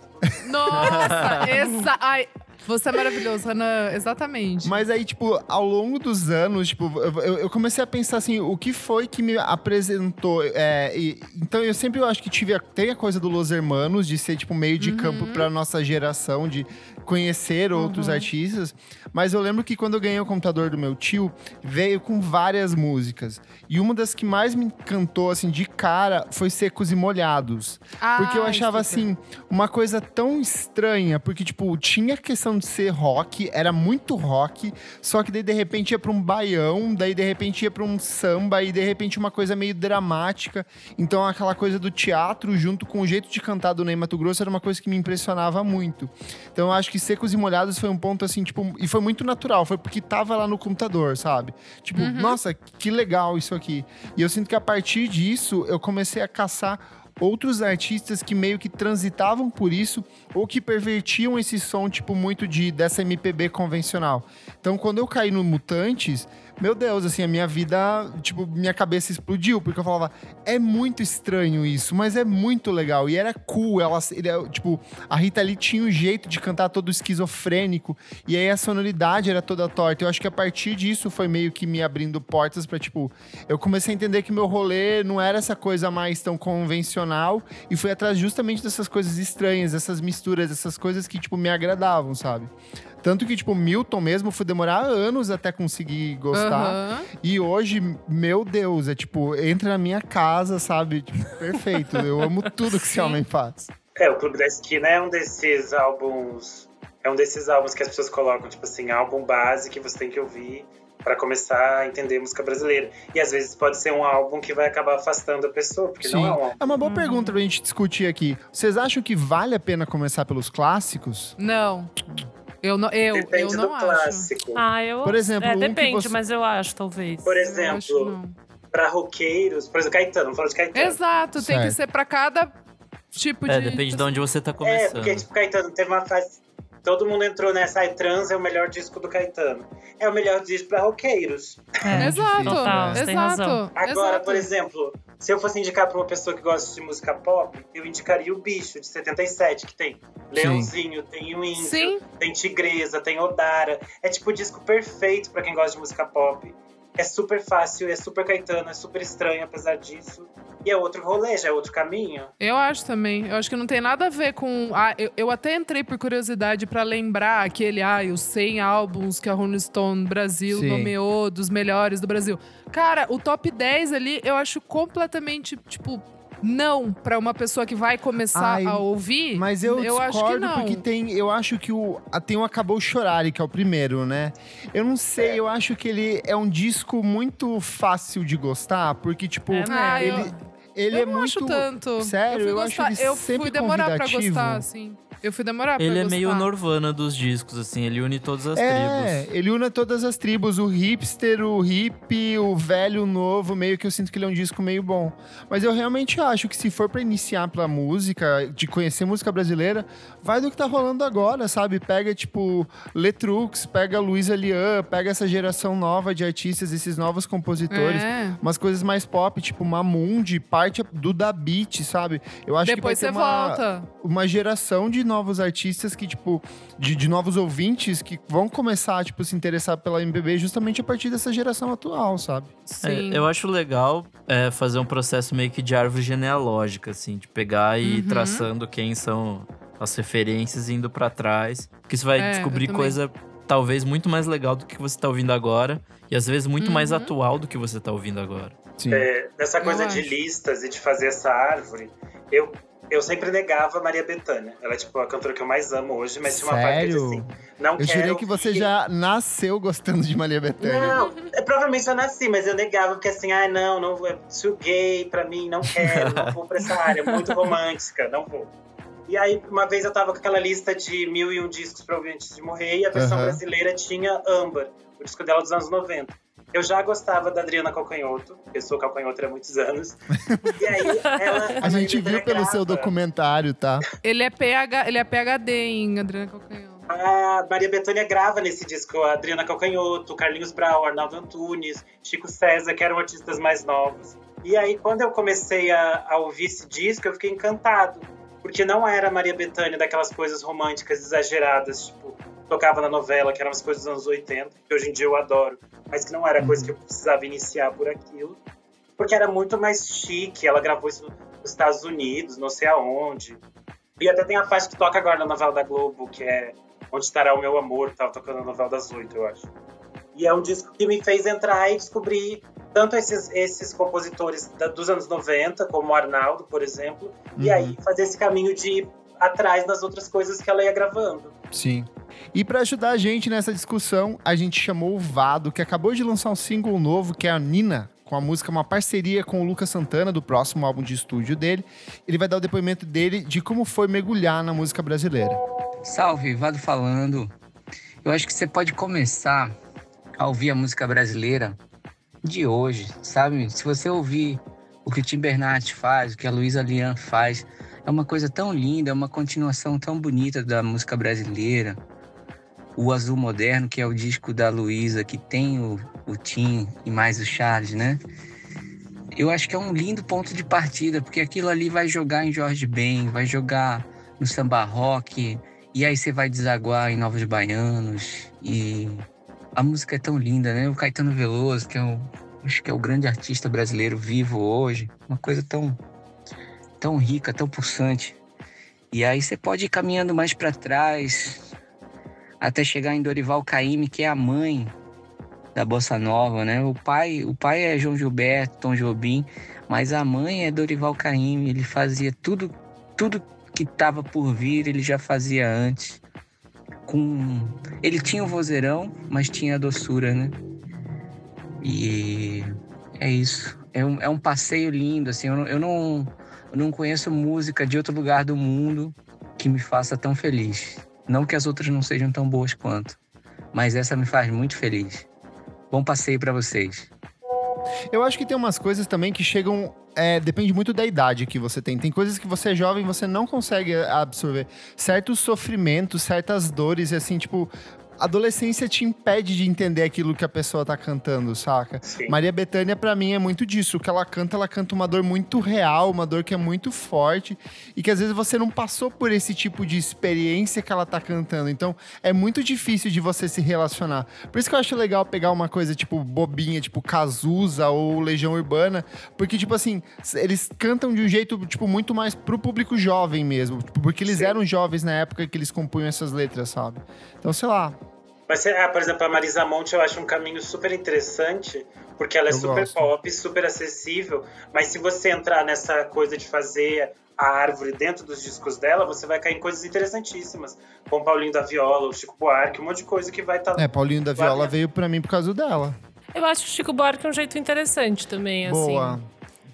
Nossa, exa ai, você é maravilhoso, Renan. Exatamente. Mas aí, tipo, ao longo dos anos, tipo, eu, eu- comecei a pensar assim, o que foi que me apresentou? é, e- então eu sempre eu acho que tive a, tem a coisa do Los Hermanos, de ser, tipo, meio de campo pra nossa geração, de conhecer outros artistas. Mas eu lembro que quando eu ganhei o computador do meu tio, veio com várias músicas. E uma das que mais me encantou, assim, de cara, foi Secos e Molhados. Porque eu Ah, achava assim, uma coisa tão estranha, porque, tipo, tinha a questão de ser rock, era muito rock, só que daí de repente ia pra um baião, daí de repente ia pra um samba, e de repente uma coisa meio dramática. Então aquela coisa do teatro, junto com o jeito de cantar do Ney Mato Grosso, era uma coisa que me impressionava muito. Então eu acho que Secos e Molhados foi um ponto assim, tipo, e foi muito natural, foi porque tava lá no computador, sabe? Tipo, nossa, que legal isso aqui. E eu sinto que a partir disso eu comecei a caçar outros artistas que meio que transitavam por isso ou que pervertiam esse som, tipo, muito de dessa MPB convencional. Então, quando eu caí no Mutantes, meu Deus, assim, a minha vida, tipo, minha cabeça explodiu, porque eu falava, é muito estranho isso, mas é muito legal. E era cool, ela, ele, é, tipo, a Rita Lee tinha um jeito de cantar todo esquizofrênico, e aí a sonoridade era toda torta. Eu acho que a partir disso foi meio que me abrindo portas pra, tipo, eu comecei a entender que meu rolê não era essa coisa mais tão convencional, e fui atrás justamente dessas coisas estranhas, essas misturas, essas coisas que, tipo, me agradavam, sabe? Tanto que, tipo, Milton mesmo, foi demorar anos até conseguir gostar. Aham. E hoje, meu Deus, é tipo, entra na minha casa, sabe? Tipo, perfeito. Eu amo tudo que esse homem faz. É, o Clube da Esquina é um desses álbuns. É um desses álbuns que as pessoas colocam, tipo assim, álbum base que você tem que ouvir pra começar a entender música brasileira. E às vezes pode ser um álbum que vai acabar afastando a pessoa, porque não é um álbum. É uma boa pergunta pra gente discutir aqui. Vocês acham que vale a pena começar pelos clássicos? Não. Eu não, eu, eu Depende não do acho. clássico. Ah, eu. Por exemplo, é, um depende, você- mas eu acho, talvez. Por Eu exemplo, pra roqueiros, por exemplo, Caetano, vamos falar de Caetano. Exato, tem que Certo. ser pra cada tipo É, de. depende de onde você tá É, começando. porque, tipo, Caetano teve uma fase. Todo mundo entrou nessa. Ai, trans é o melhor disco do Caetano. É o melhor disco pra roqueiros. É. Exato, Total, você tem exato. razão. Agora, exato. por exemplo, se eu fosse indicar pra uma pessoa que gosta de música pop, eu indicaria o Bicho, de 77, que tem Leãozinho, tem o Índio, Sim. tem Tigresa, tem Odara. É tipo o disco perfeito pra quem gosta de música pop. É super fácil, é super Caetano, é super estranho apesar disso. E é outro rolê, já é outro caminho. Eu acho também. Eu acho que não tem nada a ver com. Ah, eu, eu até entrei por curiosidade pra lembrar aquele, ah, os 100 álbuns que a Rolling Stone Brasil Sim. nomeou dos melhores do Brasil. Cara, o top 10 ali eu acho completamente, tipo, não pra uma pessoa que vai começar Ai, a ouvir. Mas eu, eu acho que não. porque tem, eu acho que o tem o Acabou Chorare, que é o primeiro, né? Eu não sei, eu acho que ele é um disco muito fácil de gostar, porque tipo, É, né? Ah, eu- ele eu é não muito acho tanto. Sério, eu, fui eu acho gostar, ele eu sempre fui demorar pra convidativo. gostar, assim. Eu fui demorar pra Ele é gostar. meio Norvana dos discos, assim, ele une todas as É, tribos. ele une todas as tribos, o hipster, o hippie, o velho, o novo, meio que eu sinto que ele é um disco meio bom. Mas eu realmente acho que se for pra iniciar pela música, de conhecer música brasileira, vai do que tá rolando agora, sabe? Pega, tipo, Letrux, pega Luísa Lian, pega essa geração nova de artistas, esses novos compositores. É. Umas coisas mais pop, tipo Mamundi, parte do da beat, sabe? Eu acho Depois que você vai ter uma, volta. uma geração de novos artistas que, tipo, de, de novos ouvintes que vão começar, tipo, se interessar pela MPB justamente a partir dessa geração atual, sabe? É, Sim. eu acho legal é, fazer um processo meio que de árvore genealógica, assim, de pegar e ir Uhum. traçando quem são as referências e indo pra trás. Que você vai É, descobrir coisa talvez muito mais legal do que você tá ouvindo agora. E às vezes muito mais Uhum. atual do que você tá ouvindo agora. Sim. É, dessa coisa de acho. listas e de fazer essa árvore, eu, eu sempre negava Maria Bethânia. Ela é tipo a cantora que eu mais amo hoje, mas tinha uma parte que eu disse Sério? assim, não Eu quero jurei que você ouvir. já nasceu gostando de Maria Bethânia. Não, é, provavelmente eu nasci, mas eu negava, porque assim, ah, não, não é too gay pra mim, não quero, não vou pra essa área, é muito romântica, não vou. E aí, uma vez eu tava com aquela lista de mil e um discos pra ouvir antes de morrer, e a versão Aham. brasileira tinha Amber, o disco dela dos anos 90. Eu já gostava da Adriana Calcanhoto, eu sou calcanhoto há muitos anos. E aí, ela. A gente viu pelo Bethânia seu grava. documentário, tá? Ele é, PH, ele é PHD em Adriana Calcanhoto. A Maria Bethânia grava nesse disco a Adriana Calcanhoto, Carlinhos Brau, Arnaldo Antunes, Chico César, que eram artistas mais novos. E aí, quando eu comecei a, a ouvir esse disco, eu fiquei encantado. Porque não era a Maria Bethânia daquelas coisas românticas exageradas, tipo, tocava na novela, que eram as coisas dos anos 80, que hoje em dia eu adoro, mas que não era coisa que eu precisava iniciar por aquilo. Porque era muito mais chique, ela gravou isso nos Estados Unidos, não sei aonde. E até tem a faixa que toca agora na novela da Globo, que é Onde Estará o Meu Amor, que tava tocando na novela das oito, eu acho. E é um disco que me fez entrar e descobrir tanto esses, esses compositores da- dos anos 90, como o Arnaldo, por exemplo, e Uhum. aí fazer esse caminho de ir atrás das outras coisas que ela ia gravando. Sim. E pra ajudar a gente nessa discussão, a gente chamou o Vado, que acabou de lançar um single novo, que é a Nina, com a música, uma parceria com o Lucas Santana, do próximo álbum de estúdio dele. Ele vai dar o depoimento dele de como foi mergulhar na música brasileira. Salve, Vado falando. Eu acho que você pode começar a ouvir a música brasileira de hoje, sabe? Se você ouvir o que o Tim Bernardes faz, o que a Luísa Lian faz, é uma coisa tão linda, é uma continuação tão bonita da música brasileira. O Azul Moderno, que é o disco da Luísa, que tem o, o Tim e mais o Charles, né? Eu acho que é um lindo ponto de partida, porque aquilo ali vai jogar em Jorge Ben, vai jogar no samba rock, e aí você vai desaguar em Novos Baianos. E a música é tão linda, né? O Caetano Veloso, que é o, acho que é o grande artista brasileiro vivo hoje. Uma coisa tão, tão rica, tão pulsante. E aí você pode ir caminhando mais para trás, até chegar em Dorival Caymmi, que é a mãe da bossa nova, né? O pai, o pai é João Gilberto, Tom Jobim, mas a mãe é Dorival Caymmi. Ele fazia tudo, tudo que estava por vir, ele já fazia antes. Com ele tinha o vozeirão, mas tinha a doçura, né? E é isso. É um, é um passeio lindo, assim. Eu não, eu não, eu não conheço música de outro lugar do mundo que me faça tão feliz. Não que as outras não sejam tão boas quanto, mas essa me faz muito feliz. Bom passeio para vocês. Eu acho que tem umas coisas também que chegam. é, depende muito da idade que você tem. Tem coisas que você é jovem você não consegue absorver. Certos sofrimentos, certas dores, assim, tipo. Adolescência te impede de entender aquilo que a pessoa tá cantando, saca? Sim. Maria Bethânia, pra mim, é muito disso. O que ela canta, ela canta uma dor muito real, uma dor que é muito forte e que às vezes você não passou por esse tipo de experiência que ela tá cantando. Então, é muito difícil de você se relacionar. Por isso que eu acho legal pegar uma coisa, tipo, bobinha, tipo Cazuza ou Legião Urbana, porque, tipo assim, eles cantam de um jeito, tipo, muito mais pro público jovem mesmo. Tipo, porque eles Sim. eram jovens na época que eles compunham essas letras, sabe? Então, sei lá. Mas, ah, por exemplo, a Marisa Monte eu acho um caminho super interessante, porque ela é Eu super gosto. pop, super acessível, mas se você entrar nessa coisa de fazer a árvore dentro dos discos dela, você vai cair em coisas interessantíssimas, como o Paulinho da Viola, o Chico Buarque, um monte de coisa que vai estar... É, Paulinho da Viola veio pra mim por causa dela. Eu acho o Chico Buarque um jeito interessante também, assim. Boa.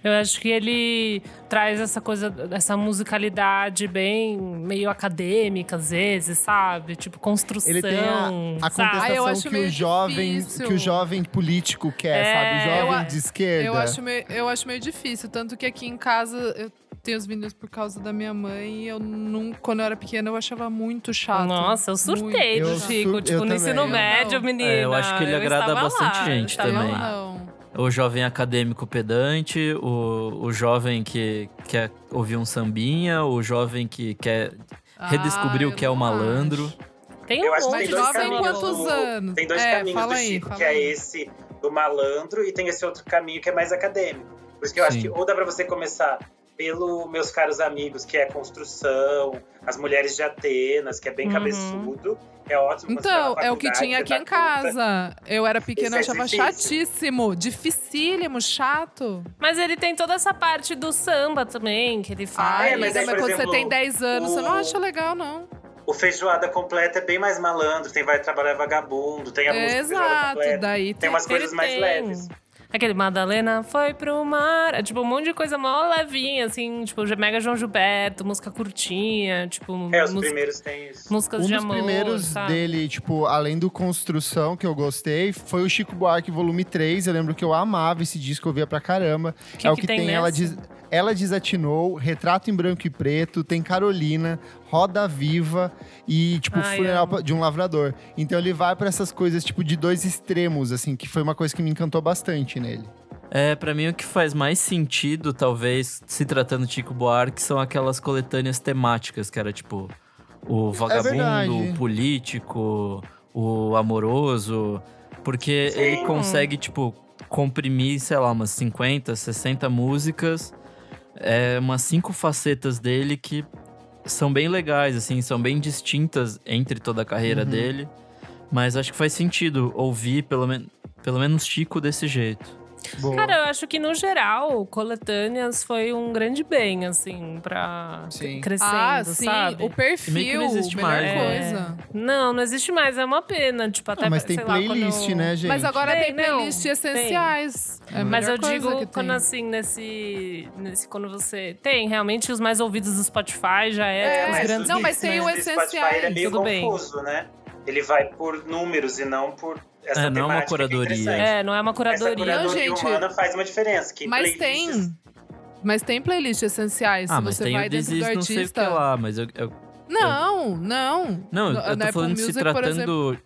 Eu acho que ele traz essa coisa, essa musicalidade bem meio acadêmica, às vezes, sabe? Tipo, construção. Ele tem a, a? Ah, eu contestação acho que o jovem difícil. que o jovem político quer, É, sabe? O eu jovem a- de esquerda. Eu acho, meio, eu acho meio difícil. Tanto que aqui em casa eu tenho os vinil por causa da minha mãe. E eu não, quando eu era pequena, eu achava muito chato. Nossa, eu surtei Eu do Chico. sur- tipo, eu no ensino também. médio, Eu não. menina. É, eu acho que ele agrada bastante lá, gente Eu também. lá. O jovem acadêmico pedante, o, o jovem que quer ouvir um sambinha, o jovem que quer redescobrir Ah, o que é o malandro. acho. Tem um Eu acho que monte tem de dois jovem caminhos. quantos do- anos? Tem dois É, caminhos fala do aí, Chico, fala que é aí. esse do malandro e tem esse outro caminho que é mais acadêmico. Por isso que eu acho Sim. que ou dá pra você começar pelo Meus Caros Amigos, que é construção, As Mulheres de Atenas, que é bem Uhum. cabeçudo. É ótimo. você Então, é o que tinha aqui em conta. casa. Eu era pequena, eu é achava difícil. chatíssimo. Dificílimo, chato. Mas ele tem toda essa parte do samba também, que ele faz. é, mas aí, mas por quando exemplo, você tem 10 anos, você não o- acha legal, não. O Feijoada Completa é bem mais malandro. Tem Vai Trabalhar Vagabundo, tem a música Feijoada Exato, Completa. daí Tem tem. umas coisas Ele mais tem. leves. Aquele Madalena foi pro mar. É tipo um monte de coisa mó levinha, assim, tipo, Mega João Gilberto, música curtinha, tipo, É, os música- primeiros tem isso. músicas Um de dos amor. primeiros sabe? dele, tipo, além do Construção, que eu gostei, foi o Chico Buarque Volume 3. Eu lembro que eu amava esse disco, eu via pra caramba. Que é o que que tem tem, ela? Des- ela Desatinou, Retrato em Branco e Preto, tem Carolina, Roda Viva e, tipo, Ai, Funeral amo. de um Lavrador. Então ele vai pra essas coisas, tipo, de dois extremos, assim, que foi uma coisa que me encantou bastante nele. É, pra mim o que faz mais sentido, talvez, se tratando de Chico Buarque, são aquelas coletâneas temáticas, que era tipo o vagabundo, verdade. o político, o amoroso, porque Sim. ele consegue, tipo, comprimir, sei lá, umas 50, 60 músicas, é, umas cinco facetas dele que são bem legais, assim, são bem distintas entre toda a carreira Uhum. dele, mas acho que faz sentido ouvir pelo, men pelo menos Chico desse jeito. Boa. Cara, eu acho que no geral, coletâneas foi um grande bem, assim, pra Sim. c- crescendo, Ah, sim, sabe? o perfil, não existe melhor mais, coisa. Não, não existe mais, é uma pena. Tipo, até Ah, mas tem sei lá, quando playlist, eu- né, gente? Mas agora Tem, tem, não, playlist essenciais. É a Mas eu digo que quando tem. assim, nesse, nesse. Quando você. Tem, realmente, os mais ouvidos do Spotify já é, É, os mas grandes. não, mas tem né? o do Spotify, ele é meio tudo bem. confuso, né? Ele vai por números e não por essa É, não é uma temática que curadoria. interessante. É, não é uma Essa curadoria. curadoria gente. humana faz uma diferença. Que Mas playlists- tem. Mas tem playlist essenciais. Ah, se mas você tem vai o dentro do Desis não sei o que artista. lá, mas eu, eu- Não, não. Não, No- eu tô falando se Music, por tratando,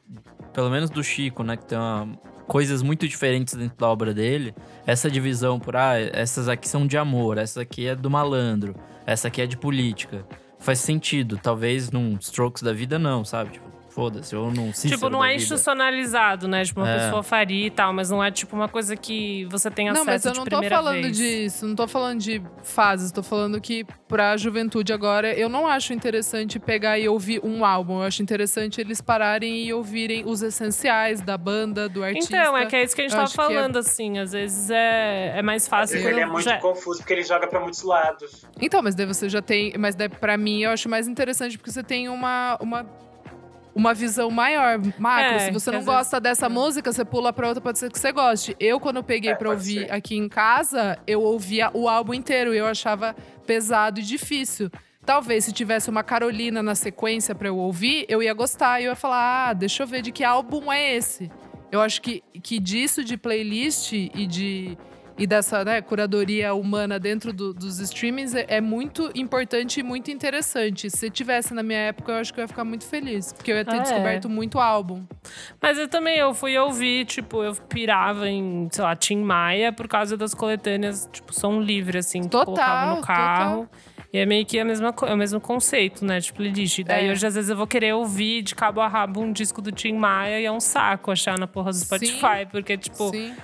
pelo menos do Chico, né? Que tem uma- coisas muito diferentes dentro da obra dele. Essa divisão por, ah, essas aqui são de amor, essa aqui é do malandro, essa aqui é de política. Faz sentido. Talvez num Strokes da vida, não, sabe? Tipo, foda-se, ou num Cícero Tipo, não é institucionalizado, né? Tipo, uma É. pessoa faria e tal, mas não é tipo uma coisa que você tem Não, acesso mas eu não tô falando vez. disso, não tô falando de fases, tô falando que pra juventude agora, eu não acho interessante pegar e ouvir um álbum, eu acho interessante eles pararem e ouvirem os essenciais da banda, do artista. Então, é que é isso que a gente Eu tava é- falando, assim. Às vezes é, é mais fácil Ele é muito já... confuso porque ele joga pra muitos lados. Então, mas daí você já tem. Mas daí, pra mim, eu acho mais interessante porque você tem uma. uma uma visão maior, macro. É, Se você não às gosta dessa música, você pula pra outra, pode ser que você goste. Eu, quando eu peguei É, pra ouvir ser. aqui em casa, eu ouvia o álbum inteiro e eu achava pesado e difícil. Talvez se tivesse uma Carolina na sequência pra eu ouvir, eu ia gostar e eu ia falar: ah, deixa eu ver de que álbum é esse. Eu acho que, que disso de playlist e de e dessa né, curadoria humana dentro do- dos streamings é, é muito importante e muito interessante. Se tivesse na minha época, eu acho que eu ia ficar muito feliz, porque eu ia ter Ah, é. descoberto muito álbum. Mas eu também, eu fui ouvir, tipo, eu pirava em, sei lá, Tim Maia por causa das coletâneas, tipo, som livre, assim, que Total, colocava no carro. E é meio que a mesma, é o mesmo conceito, né? Tipo, playlist. Daí É. hoje, às vezes, eu vou querer ouvir de cabo a rabo um disco do Tim Maia e é um saco achar na porra do Spotify. Porque, tipo, Sim.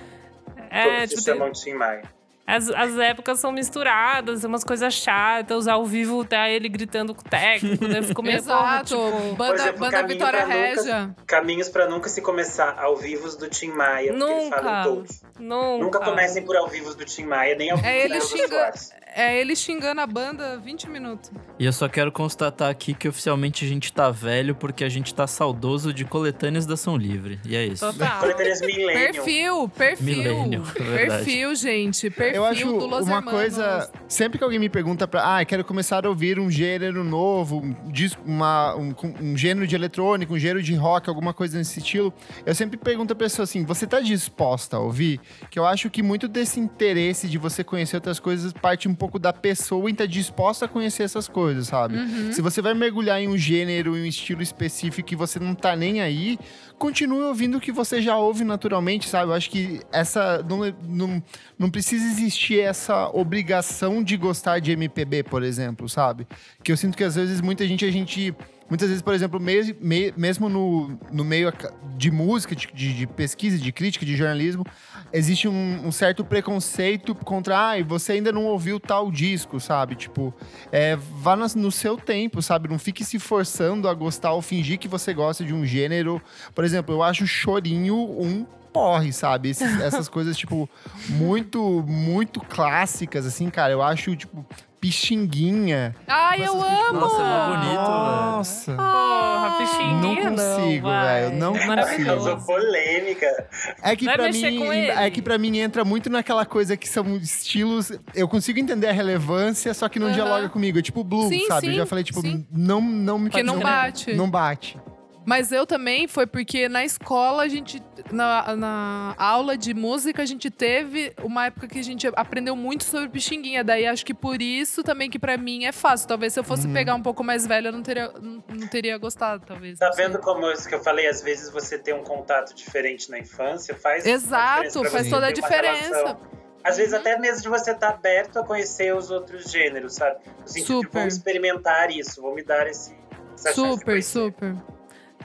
É, Todos tipo, se chamam de Tim Maia. as, as épocas são misturadas, umas coisas chatas. Ao vivo tá ele gritando com o técnico, daí eu fico meio Exato. porra, tipo, banda exemplo, banda Vitória Nunca. Régia. Caminhos pra nunca se começar ao vivos do Tim Maia, porque eles Nunca. falam todos. nunca. Nunca comecem por ao vivos do Tim Maia, nem ao vivo É ele xinga- Soares. É ele xingando a banda 20 minutos. E eu só quero constatar aqui que oficialmente a gente tá velho porque a gente tá saudoso de coletâneas da Ação Livre. E é isso. Total. Coletâneas. Perfil, perfil. Millennium, é perfil, gente. Perfil. eu acho do Los uma Hermanos. coisa. Sempre que alguém me pergunta pra. Ah, quero começar a ouvir um gênero novo, um, disco, uma, um, um gênero de eletrônico, um gênero de rock, alguma coisa nesse estilo. Eu sempre pergunto a pessoa assim: você tá disposta a ouvir? Que eu acho que muito desse interesse de você conhecer outras coisas parte um pouco da pessoa em estar disposta a conhecer essas coisas, sabe? Uhum. Se você vai mergulhar em um gênero, em um estilo específico e você não tá nem aí, continue ouvindo o que você já ouve naturalmente, sabe? Eu acho que essa. Não, não, não precisa existir essa obrigação de gostar de MPB, por exemplo, sabe? Que eu sinto que às vezes muita gente, a gente. Muitas vezes, por exemplo, mes- me- mesmo no, no meio de música, de- de pesquisa, de crítica, de jornalismo, existe um, um certo preconceito contra, ah, você ainda não ouviu tal disco, sabe? Tipo, é, vá nas- no seu tempo, sabe? Não fique se forçando a gostar ou fingir que você gosta de um gênero. Por exemplo, eu acho chorinho um porre, sabe? Esses- essas coisas, tipo, muito, muito clássicas, assim, cara. Eu acho, tipo, pixinguinha. Ai, eu amo! Nossa, é bonito, Nossa. Porra, pixinguinha Não consigo, velho, não É consigo. polêmica. É que Vai pra mim, é que para mim entra muito naquela coisa que são estilos. Eu consigo entender a relevância, só que não dialoga comigo. É tipo blues, Sim, sabe? eu sim, já falei tipo, sim. não não me Que não não, bate. Não bate. Mas eu também foi porque na escola a gente, na, na aula de música, a gente teve uma época que a gente aprendeu muito sobre Pixinguinha. Daí acho que por isso também que pra mim é fácil. Talvez se eu fosse Uhum. pegar um pouco mais velha, eu não teria, não, não teria gostado, talvez. Tá vendo como isso que eu falei? Às vezes você tem um contato diferente na infância, faz. Exato, faz toda a diferença. Às vezes Uhum. até mesmo de você estar aberto a conhecer os outros gêneros, sabe? De Super. vou experimentar isso, vou me dar esse. Super, conhecer. super.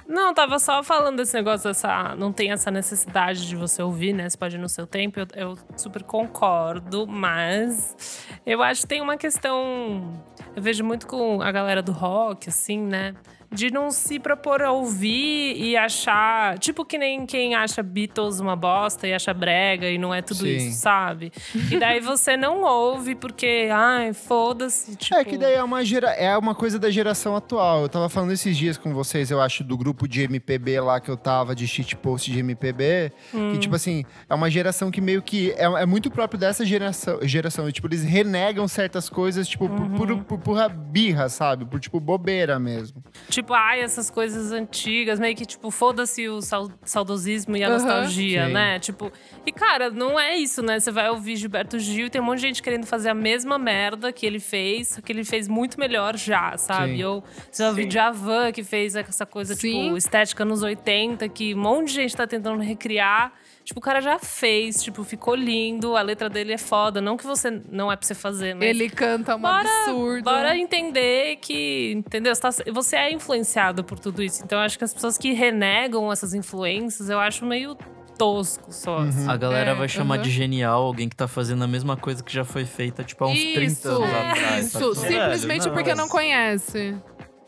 Não, tava só falando desse negócio dessa. Não tem essa necessidade de você ouvir, né? Você pode ir no seu tempo. Eu, eu super concordo, mas eu acho que tem uma questão. Eu vejo muito com a galera do rock, assim, né? De não se propor a ouvir e achar. Tipo, que nem quem acha Beatles uma bosta e acha brega e não é tudo Sim. isso, sabe? E daí você não ouve porque, ai, foda-se. Tipo, É que daí é uma, gera, é uma coisa da geração atual. Eu tava falando esses dias com vocês, eu acho, do grupo de MPB lá que eu tava, de shitpost de MPB. Que, tipo assim, é uma geração que meio que. É, é muito próprio dessa geração. geração. E, tipo, eles renegam certas coisas, tipo, por, por, por pura birra, sabe? Por, tipo, bobeira mesmo. Tipo, ai, essas coisas antigas, meio que, tipo, foda-se o sau- saudosismo e a Aham. nostalgia, Sim. né? Tipo, e cara, não é isso, né? Você vai ouvir Gilberto Gil e tem um monte de gente querendo fazer a mesma merda que ele fez, só que ele fez muito melhor já, sabe? Sim. Ou você vai ouvir Sim. Djavan, que fez essa coisa, Sim. tipo, estética nos 80, que um monte de gente tá tentando recriar. Tipo, o cara já fez, tipo, ficou lindo, a letra dele é foda. Não que você não é pra você fazer, mas Ele canta um Bora- absurdo. Bora entender que, entendeu? Você, tá- você é influenciado por tudo isso. Então, eu acho que as pessoas que renegam essas influências, eu acho meio tosco só. Uhum. assim. A galera É, vai chamar aham. de genial alguém que tá fazendo a mesma coisa que já foi feita, tipo, há uns 30 Isso, anos atrás. isso. sabe? Simplesmente Velho, porque mas- não conhece.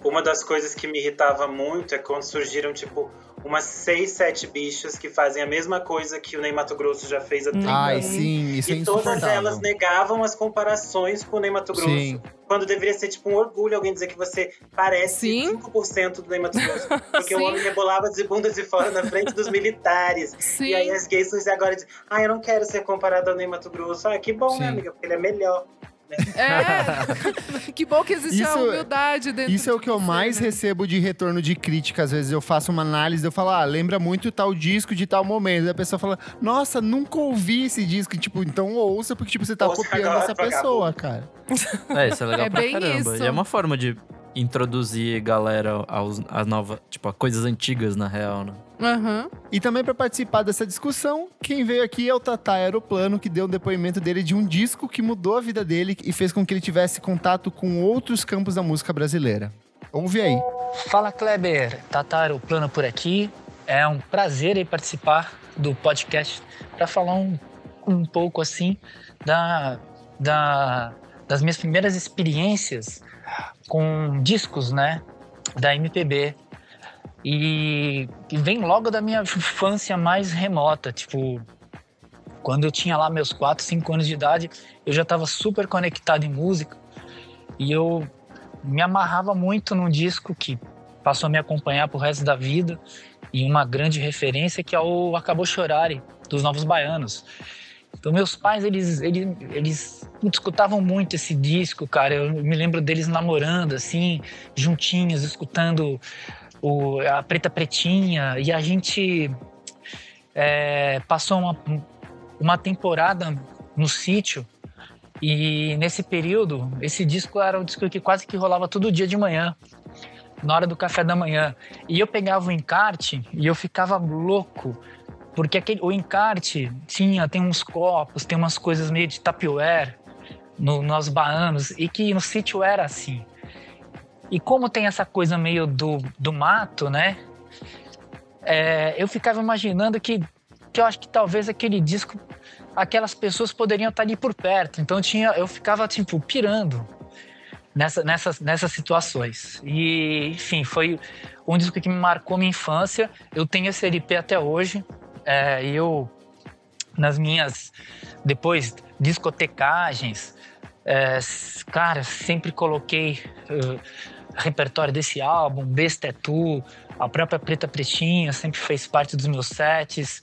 Uma das coisas que me irritava muito é quando surgiram, tipo, umas seis, sete bichas que fazem a mesma coisa que o Ney Mato Grosso já fez há 30 Ai, anos. sim, isso é E todas insuportável. elas negavam as comparações com o Ney Mato Grosso. Sim. Quando deveria ser tipo um orgulho alguém dizer que você parece Sim. 5% do Ney Mato Grosso. Porque o homem rebolava de bundas de fora na frente dos militares. Sim. E aí as gays agora dizem, ah, eu não quero ser comparado ao Ney Mato Grosso. Ah, que bom, Sim. né, amiga? Porque ele é melhor. É. que bom que existe a Isso- humildade dentro Isso é o que eu você, mais né? recebo de retorno de crítica. Às vezes eu faço uma análise, eu falo, ah, lembra muito tal disco de tal momento. Aí a pessoa fala, nossa, nunca ouvi esse disco. Tipo, então ouça, porque tipo, você tá Ouça copiando essa pessoa, cara. É, isso é legal É pra bem caramba. isso. E é uma forma de introduzir galera aos, às novas, tipo, a coisas antigas, na real, né? Aham. E também para participar dessa discussão, quem veio aqui é o Tata Aeroplano, que deu um depoimento dele de um disco que mudou a vida dele e fez com que ele tivesse contato com outros campos da música brasileira. Ouve aí. Fala Kleber, Tataro Plano por aqui. É um prazer aí participar do podcast para falar um, um pouco assim da, da, das minhas primeiras experiências com discos, né, da MPB. E, vem logo da minha infância mais remota, tipo, quando eu tinha lá meus 4, 5 anos de idade, eu já estava super conectado em música e eu me amarrava muito num disco que passou a me acompanhar pro resto da vida e uma grande referência que é o Acabou Chorare, dos Novos Baianos. Então, meus pais, eles, eles, eles escutavam muito esse disco, cara. Eu me lembro deles namorando, assim, juntinhos, escutando o, a Preta Pretinha. E a gente é, passou uma, uma temporada no sítio. E nesse período, esse disco era um disco que quase que rolava todo dia de manhã, na hora do café da manhã. E eu pegava o encarte e eu ficava louco porque aquele, o encarte tinha, tem uns copos, tem umas coisas meio de tapioer no, nos baanos, e que no sítio era assim. E como tem essa coisa meio do, do mato, né? É, eu ficava imaginando que, que eu acho que talvez aquele disco, aquelas pessoas poderiam estar ali por perto. Então tinha, eu ficava tipo pirando nessa, nessas, nessas situações. E enfim, foi um disco que me marcou minha infância. Eu tenho esse LP até hoje. É, eu, nas minhas, depois, discotecagens, é, cara, sempre coloquei uh, repertório desse álbum, Besta é Tu, a própria Preta Pretinha sempre fez parte dos meus sets.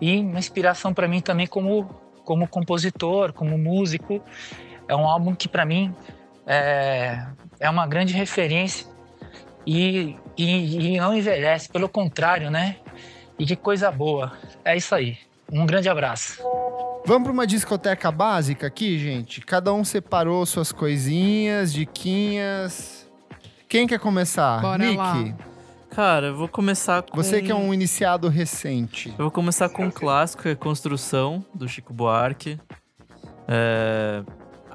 E uma inspiração para mim também como, como compositor, como músico. É um álbum que para mim é, é uma grande referência e, e, e não envelhece, pelo contrário, né? E que coisa boa. É isso aí. Um grande abraço. Vamos para uma discoteca básica aqui, gente? Cada um separou suas coisinhas, diquinhas. Quem quer começar? Bora Nick. lá. Cara, eu vou começar com. Você que é um iniciado recente. Eu vou começar com um clássico, Reconstrução, do Chico Buarque. É,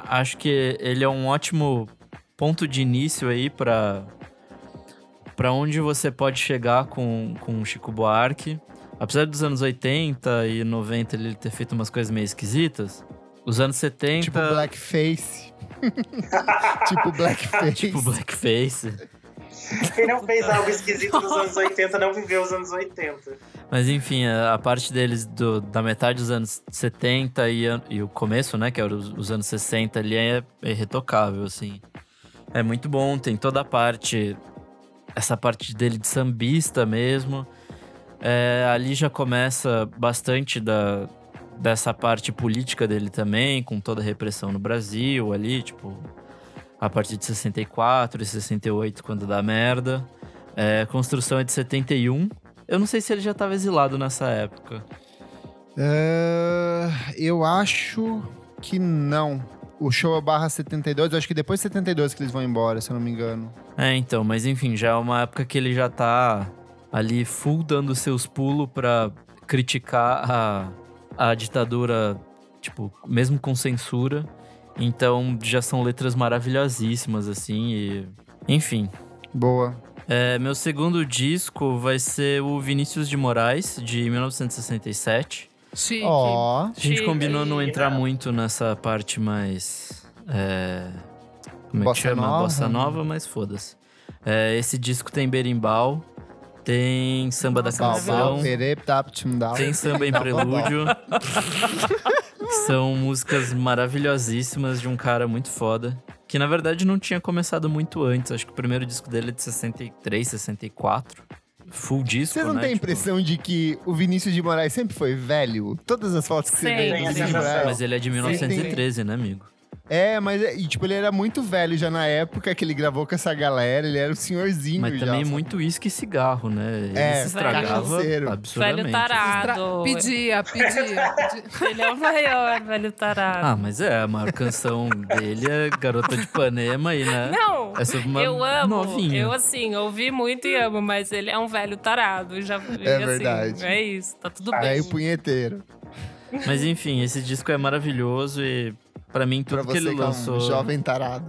Acho que ele é um ótimo ponto de início aí para para onde você pode chegar com, com o Chico Buarque. Apesar dos anos 80 e 90 ele ter feito umas coisas meio esquisitas, os anos 70. Tipo blackface. tipo blackface. tipo blackface. Quem não fez algo esquisito nos anos 80 não viveu os anos 80. Mas enfim, a, a parte deles do- da metade dos anos 70 e, e o começo, né, que era os, os anos 60 ali, é, é irretocável, assim. É muito bom, tem toda a parte, essa parte dele de sambista mesmo. É, ali já começa bastante da, dessa parte política dele também, com toda a repressão no Brasil ali, tipo, a partir de 64 e 68, quando dá merda. É, construção é de 71. Eu não sei se ele já estava exilado nessa época. Ah, eu acho que não. O show é barra 72, eu acho que depois de 72 que eles vão embora, se eu não me engano. É, então, mas enfim, já é uma época que ele já tá ali full dando seus pulos pra criticar a, a ditadura, tipo, mesmo com censura. Então já são letras maravilhosíssimas, assim, e. Enfim. Boa. É, meu segundo disco vai ser o Vinícius de Moraes, de 1967. Chique. Ó. A gente Chique. combinou não entrar muito nessa parte mais. É, como é Bossa que chama? nova. Bossa nova, mas foda-se. É, esse disco tem berimbau, tem samba da canção, tem samba em prelúdio. São músicas maravilhosíssimas de um cara muito foda. Que na verdade não tinha começado muito antes. Acho que o primeiro disco dele é de 63, 64. Full disco, Vocês não né? têm a Tipo, impressão de que o Vinícius de Moraes sempre foi velho? Todas as fotos que você Sim. vê do Tem a Vinícius de. Moraes. Mas ele é de 1913, né, amigo? É, mas é- e, tipo, ele era muito velho já na época que ele gravou com essa galera, ele era um senhorzinho Mas já. também sabe? muito uísque e cigarro, né? Ele É, se estragava absurdamente. Velho tarado. Pedia, pedia. pedia. Ele é o maior, velho tarado. Ah, mas é, a maior canção dele é Garota de Ipanema e, né? Não, É sobre uma eu amo. novinha. Eu, assim, ouvi muito e amo, mas ele é um velho tarado. Já, É assim, verdade. É isso, tá tudo bem. Aí o punheteiro. Mas enfim, esse disco é maravilhoso e pra mim Pra tudo que você ele que é lançou. um jovem tarado.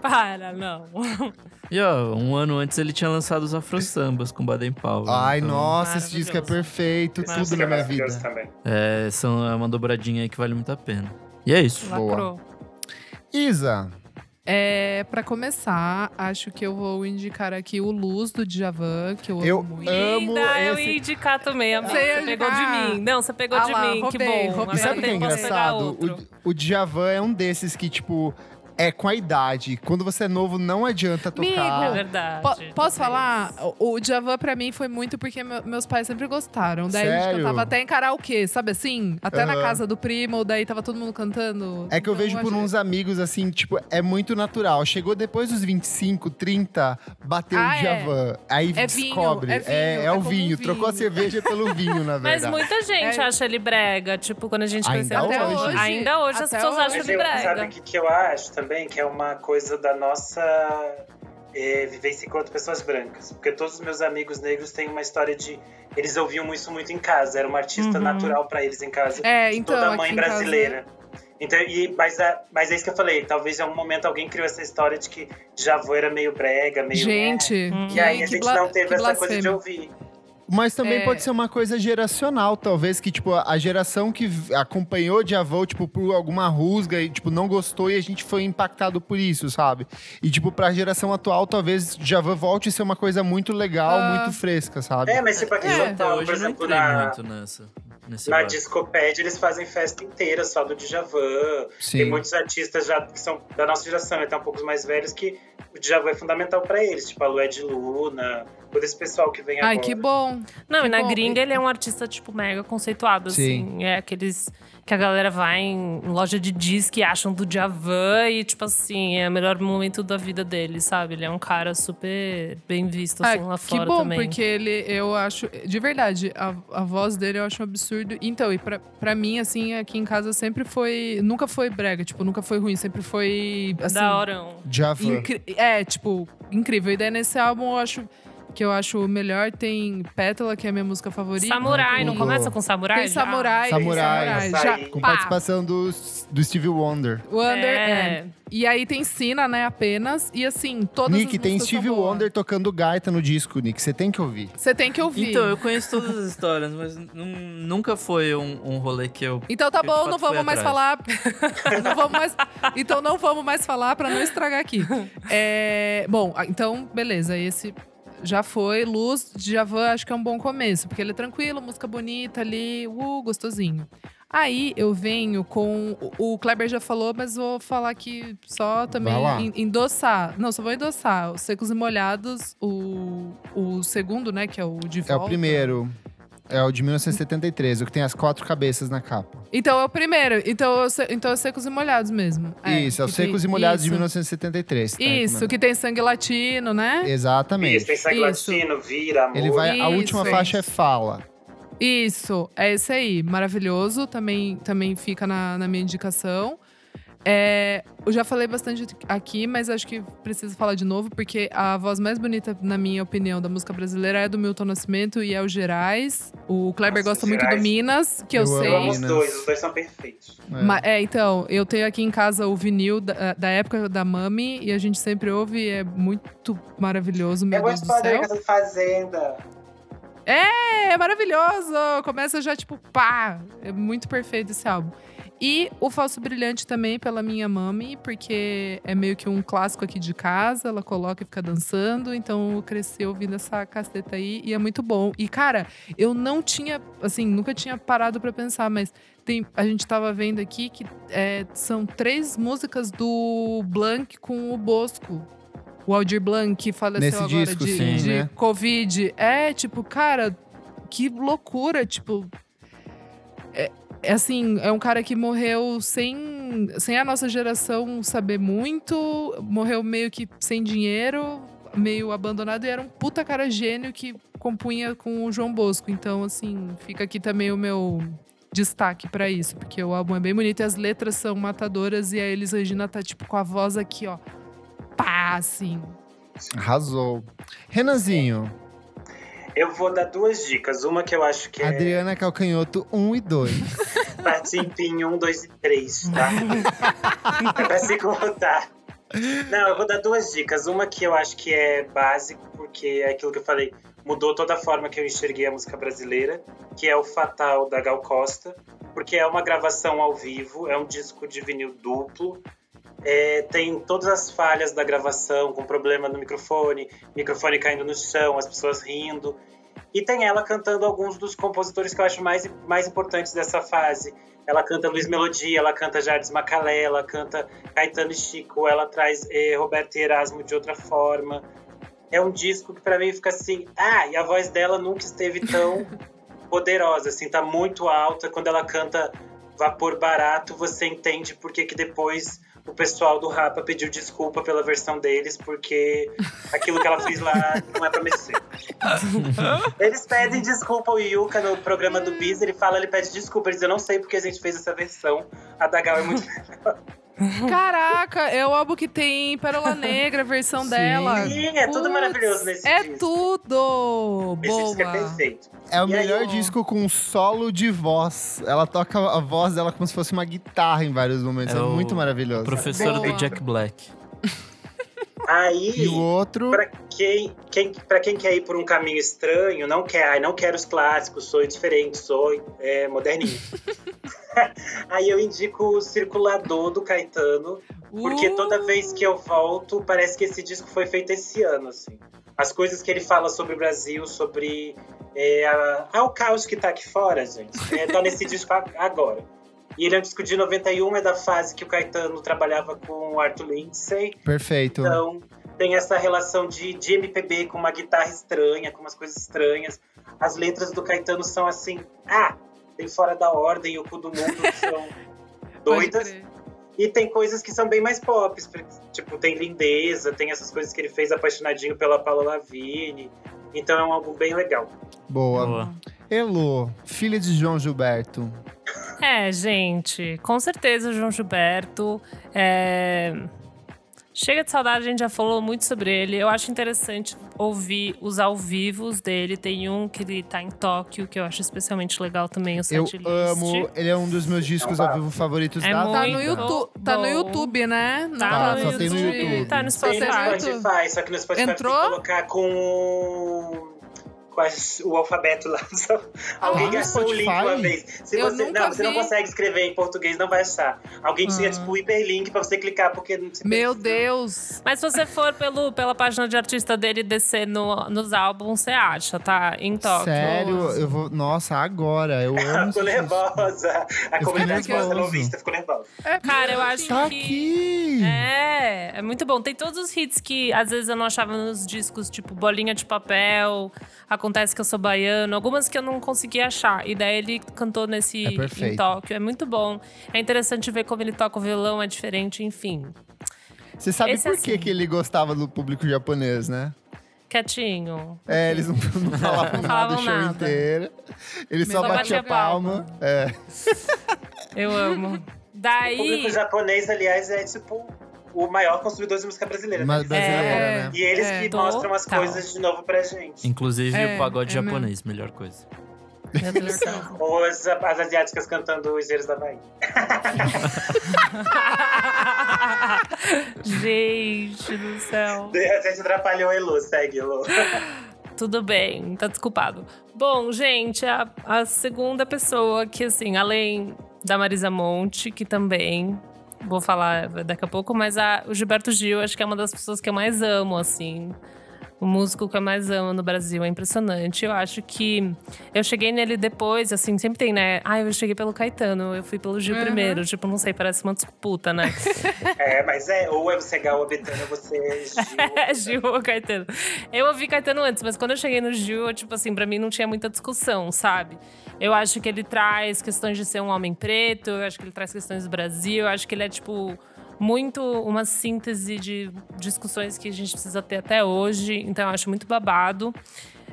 Para, não. E ó, um ano antes ele tinha lançado os Afro Sambas com Baden Powell. Ai, então, nossa, esse disco é perfeito, Esse tudo na minha vida. também. É, são, é uma dobradinha aí que vale muito a pena. E é isso. Boa. Lacrou. Isa, É, pra começar, acho que eu vou indicar aqui o Luz do Djavan, que eu, Eu amo muito. amo Linda, eu esse- ia indicar também, amiga. Você pegou de mim. Não, você pegou Ah de lá, mim. roubei, que bom. roubei. E sabe o que é eu engraçado? O, o Djavan é um desses que, tipo, é com a idade. Quando você é novo, não adianta tocar. Amigo, É verdade. Po- posso talvez. falar? O, o Djavan pra mim foi muito porque meu- meus pais sempre gostaram. Daí a gente Sério? cantava até em karaokê, sabe assim? Até na Aham. casa do primo, daí tava todo mundo cantando. É que eu Então, vejo por uns amigos, assim, tipo, é muito natural. Chegou depois dos 25, 30, bateu Ah, o é. Djavan. Aí É vinho, descobre. é vinho, é, é o como um vinho. vinho. Trocou a cerveja pelo vinho, na Mas verdade. muita gente É. acha ele brega. Tipo, quando a gente Ainda conheceu hoje. até Ainda hoje as Até pessoas hoje. acham Mas ele eu, sabe brega. o que, que eu acho também? Que é uma coisa da nossa é, vivência enquanto pessoas brancas. Porque todos os meus amigos negros têm uma história de. Eles ouviam isso muito em casa, era uma artista Uhum. natural pra eles em casa. É, então, toda mãe casa- brasileira. Então, e, mas, a- mas é isso que eu falei. Talvez em algum momento alguém criou essa história de que Javô era meio brega, meio. Gente, Hum. que, E aí a que gente bla- não teve essa coisa de ouvir. Mas também É. pode ser uma coisa geracional, talvez, que, tipo, a geração que acompanhou Djavan, tipo, por alguma rusga e, tipo, não gostou e a gente foi impactado por isso, sabe? E, tipo, pra geração atual, talvez Djavan volte a ser uma coisa muito legal, Ah. muito fresca, sabe? É, mas tipo aqui É. Paulo, hoje por exemplo, na, muito nessa. Nesse na. Discopédia eles fazem festa inteira só do Djavan. Sim. Tem muitos artistas já que são da nossa geração, até um pouco mais velhos, que o Djavan é fundamental pra eles. Tipo, a Lued Luna, todo esse pessoal que vem Ai, agora. que bom. Não, Que e na bom. gringa ele é um artista, tipo, mega conceituado, Sim. assim. É aqueles que a galera vai em loja de disco e acham do Djavan e, tipo assim, é o melhor momento da vida dele, sabe? Ele é um cara super bem visto, assim, Ah, lá que fora bom, também. porque ele, eu acho, de verdade, a, a voz dele eu acho um absurdo. Então, e pra, pra mim, assim, aqui em casa sempre foi, nunca foi brega, tipo, nunca foi ruim, sempre foi, assim... Da horão. Djavan. incri- é, tipo, incrível. E daí nesse álbum eu acho, que eu acho o melhor, tem Pétala, que é a minha música favorita. Samurai, não Tudo. começa com samurai? Tem já? Samurai. Samurai. Já, Com pá, participação do, do Stevie Wonder. Wonder, É. é. E aí tem Sina, né, apenas. E assim, todas Nick, as tem boas. Wonder tocando gaita no disco, Nick. Você tem que ouvir. Você tem que ouvir. Então, eu conheço todas as histórias, mas nun- nunca foi um, um rolê que eu. Então tá bom, não vamos mais falar. não vamos mais. Então não vamos mais falar pra não estragar aqui. É, bom, ah, então beleza. Esse já foi. Luz de Javan, acho que é um bom começo, porque ele é tranquilo, música bonita ali, uh, gostosinho. Aí eu venho com. O Kleber já falou, mas vou falar aqui só também endossar. Não, só vou endossar. Os Secos e Molhados, o, o segundo, né, que é o de É volta. o primeiro. É o de 1973, o que tem as quatro cabeças na capa. Então é o primeiro. Então, eu então é Secos e Molhados mesmo. isso, é o que tem- Secos e Molhados de isso. 1973. tá Isso, que tem sangue latino, né? Exatamente. Isso, tem sangue Isso. latino, vira, amor. Ele vai, a última isso. faixa é Fala. Isso, é esse aí. Maravilhoso. Também, também fica na, na minha indicação. É, eu já falei bastante aqui, mas acho que preciso falar de novo, porque a voz mais bonita, na minha opinião, da música brasileira é do Milton Nascimento e é o Gerais. O Kleber Nossa, gosta muito do. Minas, que eu, Eu sei. Eu amo os dois, os dois são perfeitos. É. Ma- É, então, eu tenho aqui em casa o vinil da, da época da Mami e a gente sempre ouve, é muito maravilhoso, meu eu Deus gosto do de céu. Casa de Fazenda. É, é maravilhoso! Começa já, tipo, pá! É muito perfeito esse álbum. E o Falso Brilhante também, pela minha mami, porque é meio que um clássico aqui de casa, ela coloca e fica dançando, então eu cresci ouvindo essa caceta aí e é muito bom. E, cara, eu não tinha, assim, nunca tinha parado pra pensar, mas tem, a gente tava vendo aqui que é, são três músicas do Blank com o Bosco. O Aldir Blanc, que faleceu Nesse agora disco, de, sim, de né? Covid. É, tipo, cara, que loucura, tipo. É, é assim, é um cara que morreu sem, sem a nossa geração saber muito, morreu meio que sem dinheiro, meio abandonado, e era um puta cara gênio que compunha com o João Bosco. Então, assim, fica aqui também o meu destaque pra isso, porque o álbum é bem bonito e as letras são matadoras, e a Elis Regina tá, tipo, com a voz aqui, ó. Pá, assim. Arrasou. Renanzinho, Eu vou dar duas dicas. Uma que eu acho que é Adriana Calcanhoto 1 e 2. participe em 1, 2 e 3, tá? é pra se contar. Não, eu vou dar duas dicas. Uma que eu acho que é básico, porque é aquilo que eu falei, mudou toda a forma que eu enxerguei a música brasileira, que é o Fatal da Gal Costa, porque é uma gravação ao vivo, é um disco de vinil duplo. É, tem todas as falhas da gravação, com problema no microfone, microfone caindo no chão, as pessoas rindo. E tem ela cantando alguns dos compositores que eu acho mais, mais importantes dessa fase. ela canta Luiz Melodia, ela canta Jardim Macalé, ela canta Caetano e Chico, ela traz eh, Roberto e Erasmo de outra forma. É um disco que para mim fica assim, ah, e a voz dela nunca esteve tão poderosa, assim, tá muito alta. Quando ela canta Vapor Barato, você entende por que que depois o pessoal do Rapa pediu desculpa pela versão deles, porque aquilo que ela fez lá não é pra mexer. Eles pedem desculpa ao Yuka no programa do Biz, ele fala, ele pede desculpa, ele diz, eu não sei porque a gente fez essa versão, a da Gal é muito Caraca, é o álbum que tem Pérola Negra, a versão Sim. dela. Sim, é tudo Putz, maravilhoso nesse É disco. tudo! Esse disco é Boa! perfeito. É o E aí, melhor ó. disco com solo de voz. Ela toca a voz dela como se fosse uma guitarra em vários momentos. É, É muito maravilhoso. Professor Boa. do Jack Black. Aí, E o outro. pra quem, quem, pra quem quer ir por um caminho estranho, não quer, ai, não quero os clássicos, sou diferente, sou é, moderninho. Aí eu indico o Circulador do Caetano, porque Uh! toda vez que eu volto, parece que esse disco foi feito esse ano, assim. As coisas que ele fala sobre o Brasil, sobre é, a, ah, o caos que tá aqui fora, gente. É, tá nesse disco agora. E ele é um disco de 91, é da fase que o Caetano trabalhava com o Arthur Lindsay. Perfeito. Então, tem essa relação de, de MPB com uma guitarra estranha, com umas coisas estranhas. As letras do Caetano são assim, ah, tem fora da ordem, o cu do mundo são Pode doidas. E tem coisas que são bem mais pop, tipo, tem Lindeza, tem essas coisas que ele fez apaixonadinho pela Paula Lavigne. Então é um álbum bem legal. Boa. Boa. Elô, filha de João Gilberto. É, gente, com certeza o João Gilberto. é, Chega de saudade, a gente já falou muito sobre ele. Eu acho interessante ouvir os ao vivos dele. Tem um que ele tá em Tóquio, que eu acho especialmente legal também, o Eu setlist. amo. Ele é um dos meus discos ao vivo favoritos É da muito Tá no, YouTube, tá no. YouTube, né? Não Tá, só tem no YouTube. Tá no Tem Spotify. no certo? Spotify, só que no Spotify Entrou? tem que colocar com, com as- o alfabeto lá. Alguém Ah, gastou o link uma vez. Se Eu você, nunca não, você não vi. consegue escrever em português, não vai achar. Alguém tinha, Ah. tipo, o hiperlink pra você clicar, porque não se Meu precisa. Deus! Mas se você for pelo, pela página de artista dele descer no, nos álbuns, você acha, tá? Em Tóquio. Sério, eu vou. Nossa, agora. Eu amo. Ficou nervosa. A comunidade barcelonista ficou nervosa. É, Cara, eu acho Tá que. aqui! É, é muito bom. Tem todos os hits que às vezes eu não achava nos discos, tipo Bolinha de Papel, Acontece que eu sou baiano, algumas que eu não consegui achar. E daí ele cantou nesse É perfeito. em Tóquio. É muito bom. É interessante ver como ele toca o violão, é diferente, enfim. Você sabe Esse por que, assim. que ele gostava do público japonês, né? Quietinho. É, eles não, não falavam Não nada o falavam show nada. inteiro. Ele só Só batia batia palma. palma. É. Eu amo. O Daí. público japonês, aliás, é tipo o maior consumidor de música brasileira. Mas né? brasileira, É. né? E eles É. que mostram as coisas de novo pra gente. Inclusive É, o pagode é mesmo. japonês, melhor coisa. Meu Deus do céu. Ou as, as asiáticas cantando os Eiros da Bahia. Gente do céu. A gente atrapalhou Elu, segue, Elu. Tudo bem, tá desculpado. Bom, gente, a, a segunda pessoa que, assim, além da Marisa Monte, que também vou falar daqui a pouco, mas a, o Gilberto Gil, acho que é uma das pessoas que eu mais amo, assim. O músico que eu mais amo no Brasil. É impressionante. Eu acho que eu cheguei nele depois, assim, sempre tem, né? Ah, eu cheguei pelo Caetano, eu fui pelo Gil Uhum. primeiro. Tipo, não sei, parece uma disputa, né? É, mas é, ou é você Gal ou Betânia, você é Gil. É, Gil ou Caetano. Eu ouvi Caetano antes, mas quando eu cheguei no Gil, tipo assim, pra mim não tinha muita discussão, sabe? Eu acho que ele traz questões de ser um homem preto, eu acho que ele traz questões do Brasil, eu acho que ele é, tipo, muito uma síntese de discussões que a gente precisa ter até hoje, então eu acho muito babado.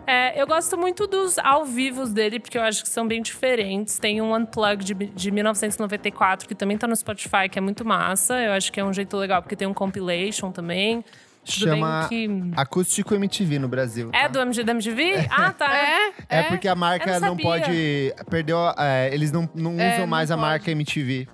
É, eu gosto muito dos ao vivos dele, porque eu acho que são bem diferentes. Tem um Unplugged de, de 1994, que também tá no Spotify, que é muito massa. Eu acho que é um jeito legal, porque tem um compilation também. Tudo Chama bem que... Acústico MTV no Brasil. É tá? do MG, da MTV? Ah, tá. É, É porque a marca Eu não não, pode. Perdeu. é, eles não, não É, usam não mais a pode. marca MTV.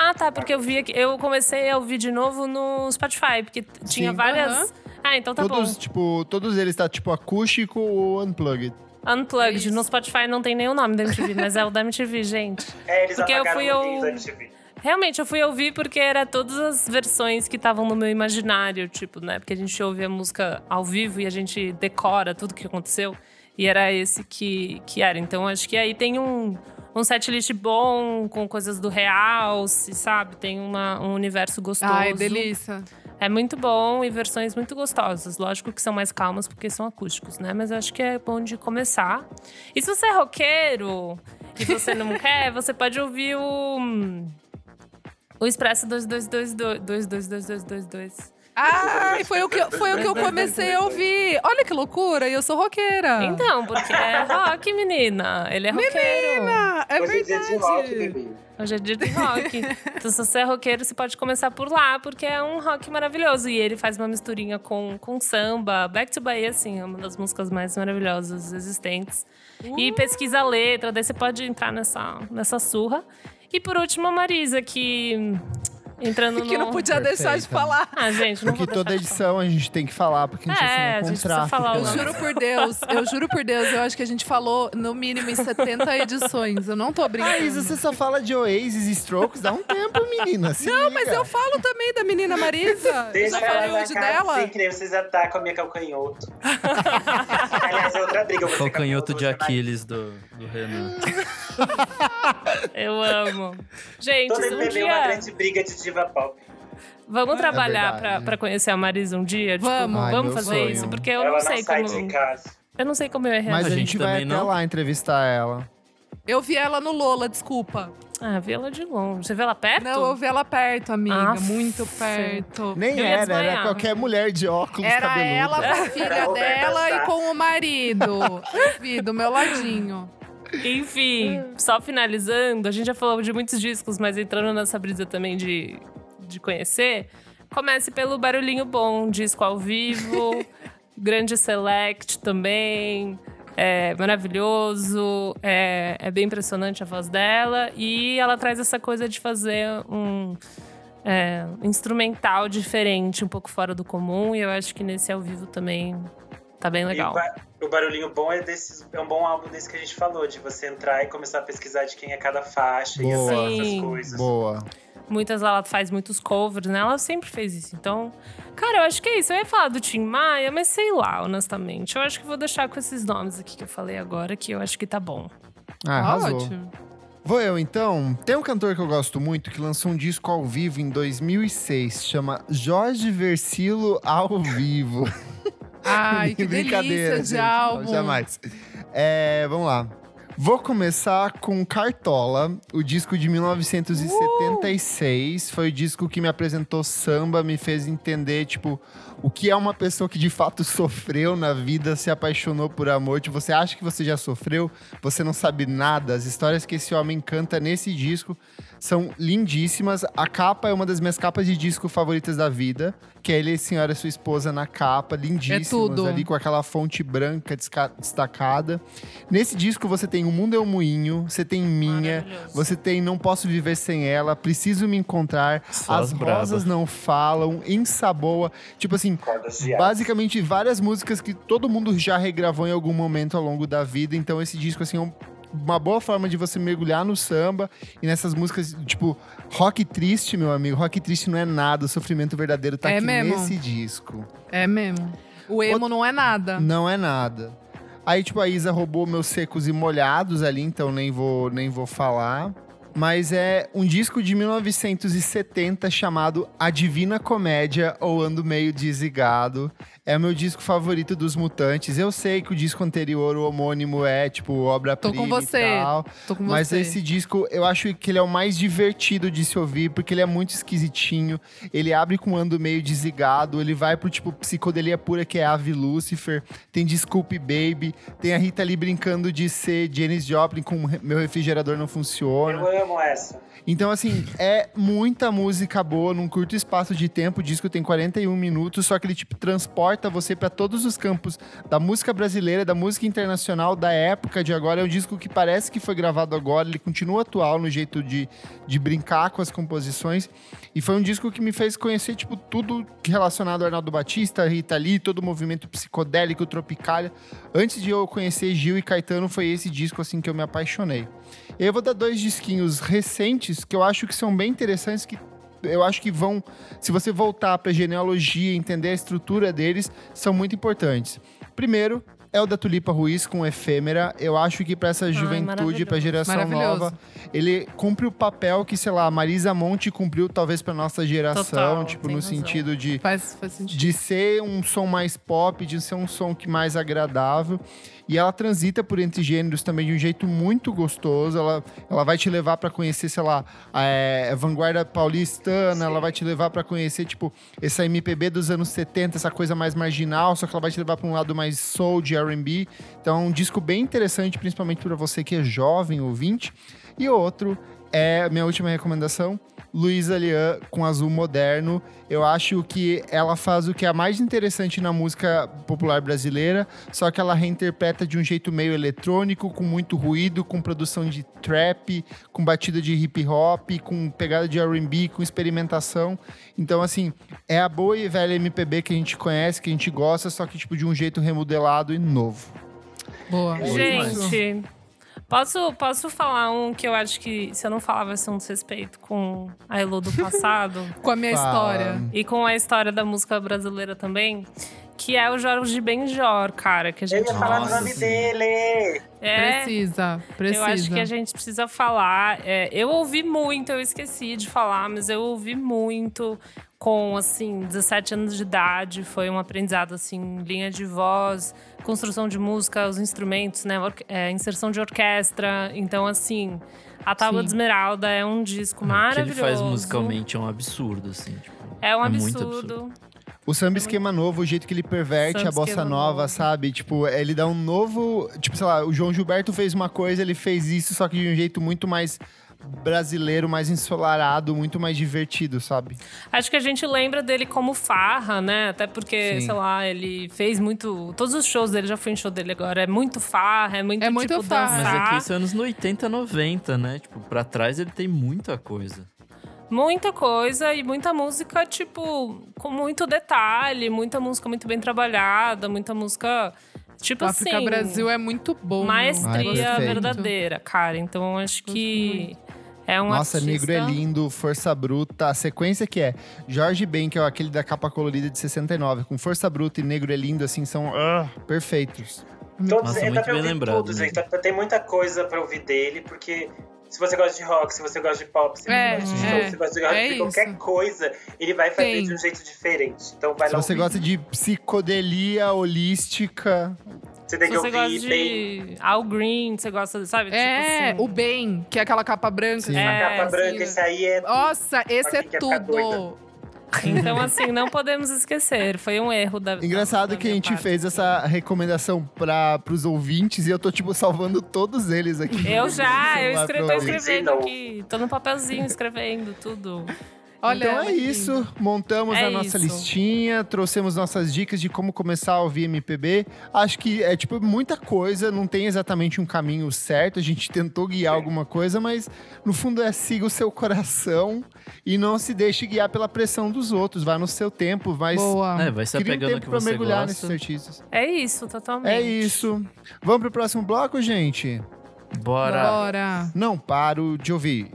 Ah, tá, porque eu vi aqui. Eu comecei a ouvir de novo no Spotify, porque tinha Sim. várias. Aham. Ah, então tá todos, bom. tipo, todos eles tá tipo acústico ou unplugged. Unplugged. Isso. No Spotify não tem nenhum nome da MTV, mas é o da MTV, gente. É, eles Porque eu fui link da MTV. Realmente, eu fui ouvir porque era todas as versões que estavam no meu imaginário, tipo, né? Porque a gente ouve a música ao vivo e a gente decora tudo que aconteceu. E era esse que, que era. Então, acho que aí tem um, um setlist bom, com coisas do real, se sabe? Tem uma, um universo gostoso. Ai, delícia. É muito bom e versões muito gostosas. Lógico que são mais calmas porque são acústicos, né? Mas eu acho que é bom de começar. E se você é roqueiro e você não quer, você pode ouvir o. O Expresso 2222. 222222. Ai, foi o que, foi o que eu comecei a ouvir. Olha que loucura, e eu sou roqueira. Então, porque é rock, menina. Ele é roqueiro. Menina, é Hoje é dia de rock, verdade. bebê. Hoje é dia de rock. então, se você é roqueiro, você pode começar por lá, porque é um rock maravilhoso. E ele faz uma misturinha com, com samba. Back to Bahia, assim, é uma das músicas mais maravilhosas existentes. Uh. E pesquisa a letra, daí você pode entrar nessa, nessa surra. E por último, a Marisa, que. Entrando que no. não podia deixar de falar. Ah, gente, não Porque vou toda edição a gente tem que falar, porque a gente É, assina um contrato. falar Eu juro por Deus, eu juro por Deus, eu acho que a gente falou no mínimo em 70 edições. Eu não tô brincando. Ah, Isa, você só fala de Oasis e Strokes, dá um tempo, menina. se Não, liga. mas eu falo também da menina Marisa. Eu Deixa já falei hoje dela. sem querer, vocês atacam a minha calcanhoto. Aliás, é outra briga. Calcanhoto de Aquiles do, do Renan. Eu amo. Gente, Toda um é uma dia. grande briga de diva pop. Vamos trabalhar verdade. pra, pra conhecer a Marisa um dia? Tipo, Vamos. Ai, vamos fazer sonho. isso? Porque eu ela não sei sai de como. casa. Eu não sei como eu ia Mas reagir. a A gente gente vai até não? lá entrevistar ela. Eu vi ela no Lola, desculpa. Ah, vi ela de longe. Você vê ela perto? Não, eu vi ela perto, amiga. Aff. muito perto. Nem Eu era, era qualquer mulher de óculos Era cabeluda. ela com a filha Era a dela e com o marido. Eu vi, do meu ladinho. Enfim, só finalizando, a gente já falou de muitos discos, mas entrando nessa brisa também de, de conhecer, comece pelo Barulhinho Bom, disco ao vivo, grande select também. É maravilhoso, é, é bem impressionante a voz dela. E ela traz essa coisa de fazer um é, instrumental diferente, um pouco fora do comum. E eu acho que nesse ao vivo também tá bem E legal. ba- o barulhinho bom é, desses, é um bom álbum desse que a gente falou, de você entrar e começar a pesquisar de quem é cada faixa e Boa. essas Sim. coisas. Boa. Muitas ela faz muitos covers, né? Ela sempre fez isso. Então, cara, eu acho que é isso. Eu ia falar do Tim Maia, mas sei lá, honestamente. Eu acho que vou deixar com esses nomes aqui que eu falei agora, que eu acho que tá bom. Ah, arrasou. Ótimo. Vou eu então. Tem um cantor que eu gosto muito que lançou um disco ao vivo em 2006, chama Jorge Versilo ao vivo. Ai, que Brincadeira, delícia de álbum. Não, jamais. É, vamos lá. Vou começar com Cartola, o disco de 1976. Foi o disco que me apresentou samba, me fez entender, tipo, o que é uma pessoa que de fato sofreu na vida, se apaixonou por amor. Tipo, você acha que você já sofreu, você não sabe nada. As histórias que esse homem canta nesse disco são lindíssimas. A capa é uma das minhas capas de disco favoritas da vida, que é ele e a senhora sua esposa na capa, lindíssimas tudo. ali com aquela fonte branca destacada. Nesse disco você tem O Mundo é um Moinho, você tem Minha, você tem Não Posso Viver Sem Ela, Preciso Me Encontrar, Só As as. Rosas Não Falam, Ensaboa. Tipo assim, De aço. basicamente várias músicas que todo mundo já regravou em algum momento ao longo da vida. Então esse disco, assim, é um- uma boa forma de você mergulhar no samba e nessas músicas, tipo, rock triste, meu amigo. Rock triste não é nada, o sofrimento verdadeiro tá É aqui mesmo? nesse disco. É mesmo. O emo não é nada. Não é nada. Aí, tipo, a Isa roubou meus secos e molhados ali, então nem vou, nem vou falar. Mas é um disco de 1970 chamado A Divina Comédia ou Ando Meio Desligado. É o meu disco favorito dos Mutantes. Eu sei que o disco anterior, o homônimo, é, tipo, obra-prima Tô com você. e tal. Tô com Mas você. esse disco, eu acho que ele é o mais divertido de se ouvir, porque ele é muito esquisitinho. Ele abre com um ando meio desligado, ele vai pro tipo psicodelia pura, que é Ave Lucifer. Tem Desculpe Baby, tem a Rita ali brincando de ser Janis Joplin com Meu Refrigerador Não Funciona. Eu amo essa. Então, assim, é muita música boa num curto espaço de tempo. O disco tem 41 minutos, só que ele, tipo, transporta você para todos os campos da música brasileira, da música internacional, da época de agora. É um disco que parece que foi gravado agora, ele continua atual no jeito de, de brincar com as composições. E foi um disco que me fez conhecer, tipo, tudo relacionado ao Arnaldo Batista, Rita Lee, todo o movimento psicodélico, tropicália. Antes de eu conhecer Gil e Caetano, foi esse disco, assim, que eu me apaixonei. E eu vou dar dois disquinhos recentes que eu acho que são bem interessantes, que eu acho que vão, se você voltar para genealogia, entender a estrutura deles, são muito importantes. Primeiro, é o da Tulipa Ruiz com Efêmera. Eu acho que pra essa juventude, pra maravilhoso. geração nova, ele cumpre o papel que, sei lá, a Marisa Monte cumpriu talvez pra nossa geração, Total, tipo, no razão. sentido de Faz, faz sentido. de ser um som mais pop, de ser um som que mais agradável. E ela transita por entre gêneros também de um jeito muito gostoso. Ela, ela vai te levar pra conhecer, sei lá, a, é, vanguarda paulistana. Ela vai te levar pra conhecer, tipo, essa MPB dos anos 70, essa coisa mais marginal. Só que ela vai te levar pra um lado mais soul, de R&B. Então, um disco bem interessante, principalmente pra você que é jovem, ouvinte. E outro é minha última recomendação. Luísa Lian com Azul Moderno. Eu acho que ela faz o que é mais interessante na música popular brasileira, só que ela reinterpreta de um jeito meio eletrônico, com muito ruído, com produção de trap, com batida de hip hop, com pegada de R&B, com experimentação. Então, assim, é a boa e velha MPB que a gente conhece, que a gente gosta, só que tipo de um jeito remodelado e novo. Boa. Gente, posso, posso falar um que eu acho que se eu não falar vai ser um desrespeito com a Elo do passado Com a minha Fala. história. e com a história da música brasileira também, que é o Jorge Benjor, cara, que a Eu gente ia falar o nome dele. é Precisa, precisa. Eu acho que a gente precisa falar. é, eu ouvi muito, eu esqueci de falar, mas eu ouvi muito com, assim, 17 anos de idade. Foi um aprendizado, assim, linha de voz, construção de música, os instrumentos, né? é, inserção de orquestra. Então, assim, A Tábua Sim. de Esmeralda é um disco O que maravilhoso. ele faz musicalmente é um absurdo, assim. Tipo, É um muito absurdo. O samba esquema novo, o jeito que ele perverte Samba a bossa nova, novo. sabe? Tipo, ele dá um novo. Tipo, sei lá, o João Gilberto fez uma coisa, ele fez isso, só que de um jeito muito mais brasileiro, mais ensolarado, muito mais divertido, sabe? Acho que a gente lembra dele como farra, né? Até porque, Sim. sei lá, ele fez muito. Todos os shows dele, já fui em show dele agora. É muito farra, é muito, É muito tipo, farra. Mas dançar. é que isso é anos 80, 90, né? Tipo, pra trás ele tem muita coisa. Muita coisa e muita música, tipo, com muito detalhe, muita música muito bem trabalhada, muita música. Tipo África assim. Brasil é muito bom. Ai, Maestria perfeito. verdadeira, cara. Então acho que é um Nossa, artista... Negro é lindo, Força Bruta. A sequência que é Jorge Ben, que é aquele da capa colorida de 69, com Força Bruta e Negro é lindo, assim, são ah, perfeitos. Todos, Nossa, dá muito pra bem lembrado, tudo, né? pra- Tem muita coisa pra ouvir dele, porque se você gosta de rock, se você gosta de pop, se É, você gosta de é, show, se você gosta de, é de qualquer isso. coisa, ele vai fazer Tem. de um jeito diferente. Então vai Se lá você ouvir. gosta de psicodelia holística, Você tem Se que você ouvir gosta bem. de Al Green, você gosta, sabe? É, tipo assim. o Bem, que é aquela capa branca. Sim. É, A capa branca, assim, esse aí é. Nossa, esse é tudo. Então, assim, não podemos esquecer. Foi um erro da Engraçado da que a gente parte. fez essa recomendação para os ouvintes e eu tô, tipo, salvando todos eles aqui. Eu já, eu escrevi, pra tô escrevendo aqui. Tô no papelzinho escrevendo tudo. Olha, então é isso, lindo. montamos É a nossa isso. listinha, trouxemos nossas dicas de como começar a ouvir MPB. Acho que é tipo muita coisa, não tem exatamente um caminho certo. A gente tentou guiar alguma coisa, mas no fundo é siga o seu coração e não se deixe guiar pela pressão dos outros. Vai no seu tempo, vai Boa. É, vai se um apegando no tempo você mergulhar nesses gosta. artistas. É isso, totalmente. É isso. Vamos pro próximo bloco, gente? Bora. Bora. Não paro de ouvir.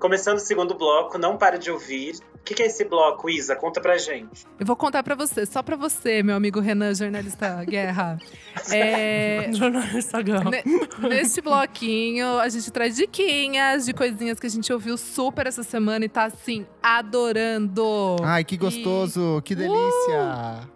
Começando o segundo bloco, não para de ouvir. O que, que é esse bloco, Isa? Conta pra gente. Eu vou contar pra você, só pra você, meu amigo Renan, jornalista Guerra. É, Jornalista ne- neste bloquinho, a gente traz diquinhas de coisinhas que a gente ouviu super essa semana e tá assim, adorando. Ai, que gostoso, que delícia.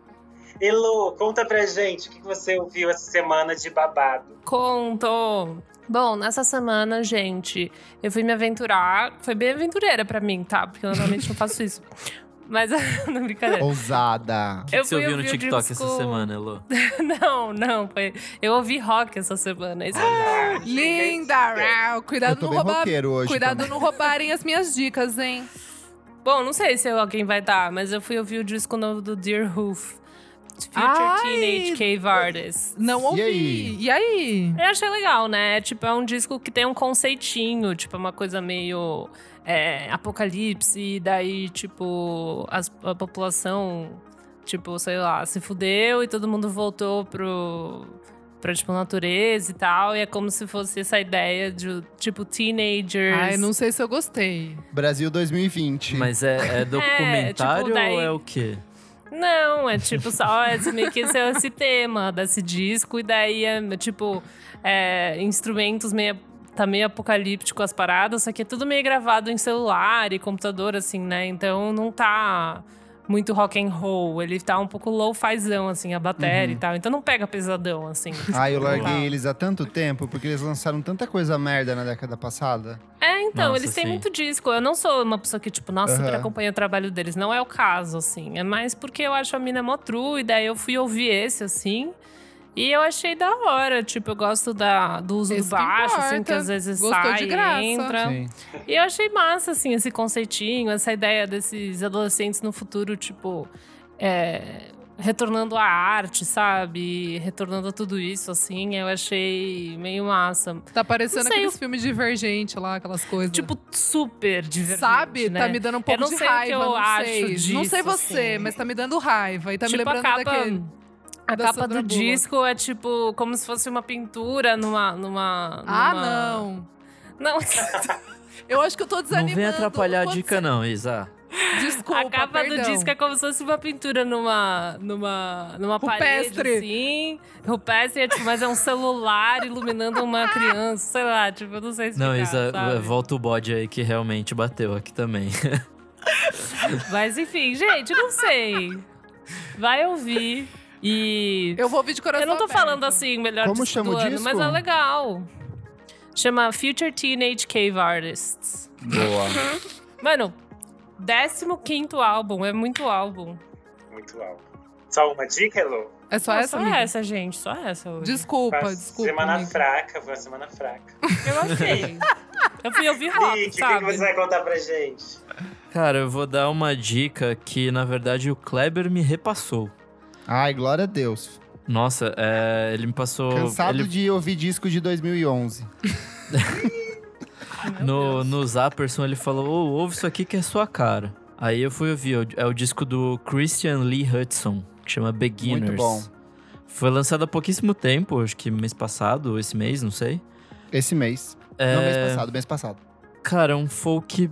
Elo, conta pra gente o que, que você ouviu essa semana de babado. Conto. Bom, nessa semana, gente, eu fui me aventurar. Foi bem aventureira pra mim, tá? Porque eu normalmente não faço isso. Mas, não brincadeira. Ousada. O que, Eu que você fui ouviu no TikTok essa semana, Elo? Não, não, foi. Eu ouvi rock essa semana. Isso Ah, Linda! Rau. Cuidado não roubar. Cuidado não roubarem as minhas dicas, hein? Bom, não sei se alguém vai dar, mas eu fui ouvir o disco novo do Dear Hoof. Future Ai! Teenage Cave Artist. Não ouvi. aí? E aí? Eu achei legal, né? Tipo, é um disco que tem um conceitinho, tipo, é uma coisa meio é, apocalipse, e daí, tipo, as- a população, tipo, sei lá, se fudeu e todo mundo voltou pro, pra, tipo, natureza e tal. E é como se fosse essa ideia de, tipo, teenagers. Ai, não sei se eu gostei. Brasil 2020. Mas é, é documentário tipo, daí- ou é o quê? Não, é tipo só esse, meio que esse, é esse tema desse disco, e daí é tipo é, instrumentos meio. Tá meio apocalíptico as paradas, só que é tudo meio gravado em celular e computador, assim, né? Então não tá muito rock and roll. Ele tá um pouco low-fizão, assim, a bateria e tal. Então não pega pesadão, assim. Ai, eu larguei Não. eles há tanto tempo, porque eles lançaram tanta coisa merda na década passada. É, então, Nossa, eles têm sim. muito disco. Eu não sou uma pessoa que, tipo, nossa, super Aham. acompanha o trabalho deles. Não é o caso, assim. É mais porque eu acho a mina mó true, e daí eu fui ouvir esse, assim. E eu achei da hora. Tipo, eu gosto da, do uso Esse do que baixo, assim, que às vezes Gostou sai de e graça. entra. Sim. E eu achei massa, assim, esse conceitinho, essa ideia desses adolescentes no futuro, tipo, é, retornando à arte, sabe? Retornando a tudo isso, assim, eu achei meio massa. Tá parecendo Não sei, aqueles filmes divergentes lá, aquelas coisas. Tipo, super divertido. Sabe? né? Tá me dando um pouco não de sei o que raiva, eu não acho sei. não sei você, assim. mas tá me dando raiva. E tá me Tipo, lembrando a capa, daquele. A da capa do disco é tipo como se fosse uma pintura numa. numa, Ah, numa- não. Não, Eu acho que eu tô Não desanimando. vem atrapalhar a dica, não, Isa. Desculpa, a capa perdão. do disco é como se fosse uma pintura numa. numa. numa parede, Rupestre. assim. Rupestre, é, tipo, mas é um celular iluminando uma criança, sei lá, tipo, eu não sei explicar, Não, Isa, sabe? volta o bode aí que realmente bateu aqui também. Mas enfim, gente, não sei. Vai ouvir. E. Eu vou ouvir de coração Eu não tô aberto. falando assim, melhor Como disco chama do o ano, mas é legal. Chama Future Teenage Cave Artists. Boa. Mano, 15 álbum, é muito álbum. Muito alto. Só uma dica, Elô? É só Não, essa, só amiga? essa, gente, só essa hoje. Desculpa, Foi desculpa. semana amiga. fraca, foi uma semana fraca. Eu achei. Eu fui ouvir rock, Rick, o que, sabe? você vai contar pra gente? Cara, eu vou dar uma dica que, na verdade, o Kleber me repassou. Ai, glória a Deus. Nossa, é, ele me passou. Cansado ele, de ouvir disco de 2011. no, no Zapperson ele falou: "Ô, ouve isso aqui que é sua cara. Aí eu fui ouvir, é o disco do Christian Lee Hudson, que chama Beginners. Muito bom. Foi lançado há pouquíssimo tempo, acho que mês passado, ou esse mês, não sei. Esse mês. É, Não, mês passado, mês passado. Cara, um folk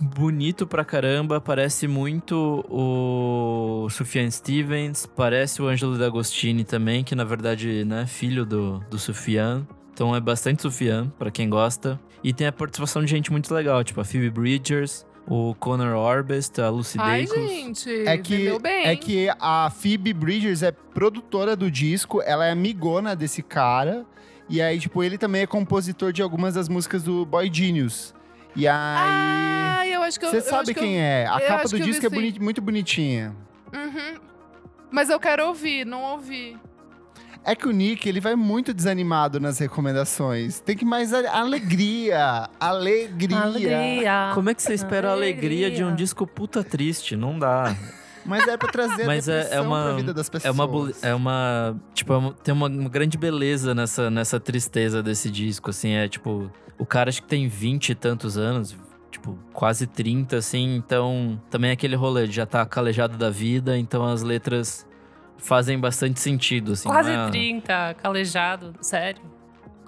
bonito pra caramba. Parece muito o Sufjan Stevens. Parece o Ângelo D'Agostini também, que na verdade, né, filho do, do Sufjan. Então é bastante Sufjan, pra quem gosta. E tem a participação de gente muito legal, tipo a Phoebe Bridgers, o Conor Orbest, a Lucy Ai, Dacus. gente. É que, bem. é que a Phoebe Bridgers é produtora do disco, ela é amigona desse cara. E aí, tipo, ele também é compositor de algumas das músicas do Boy Genius. E aí. Ah, eu acho que eu Você eu sabe acho que quem eu... é? A capa do disco é boni- muito bonitinha. Uhum. Mas eu quero ouvir, não ouvi. É que o Nick, ele vai muito desanimado nas recomendações. Tem que mais alegria. Alegria. Alegria. Como é que você espera a alegria de um disco puta triste? Não dá. Mas é pra trazer Mas a é- é uma- pra vida das É pessoas. uma, bole- é uma, tipo, é uma- tem uma, uma grande beleza nessa, nessa tristeza desse disco, assim, é tipo, o cara acho que tem 20 e tantos anos, tipo, quase 30, assim, então também é aquele rolê de já tá calejado da vida, então as letras fazem bastante sentido, assim. Quase é- 30, calejado, sério.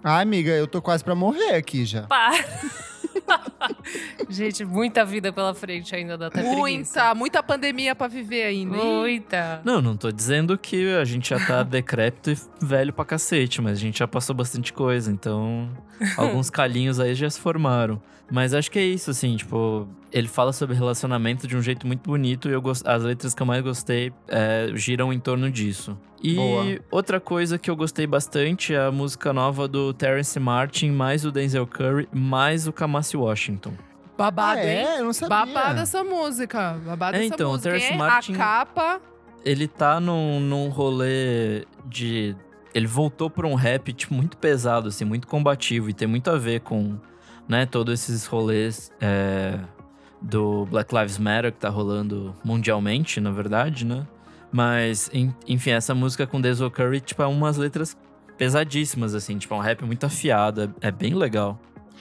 Ai, amiga, eu tô quase pra morrer aqui já. Para. Gente, muita vida pela frente ainda preguiça. Muita, muita pandemia pra viver ainda. hein? Muita. Não, não tô dizendo que a gente já tá decrépito e velho pra cacete, mas a gente já passou bastante coisa, então alguns calhinhos aí já se formaram. Mas acho que é isso, assim, tipo, ele fala sobre relacionamento de um jeito muito bonito e eu gost... as letras que eu mais gostei é, giram em torno disso. E Boa. outra coisa que eu gostei bastante é a música nova do Terence Martin, mais o Denzel Curry, mais o Kamasi Washington. Babado, ah, hein? é? Eu não sabia. Babado essa música. Babado É, essa então, o música. Terrence hein? Martin- A capa. ele tá num, num rolê de. Ele voltou pra um rap, tipo, muito pesado, assim, muito combativo. E tem muito a ver com, né, todos esses rolês é, do Black Lives Matter que tá rolando mundialmente, na verdade, né? Mas, en- enfim, essa música com Denzel Curry, tipo, é umas letras pesadíssimas, assim. Tipo, é um rap muito afiado. É, é bem legal.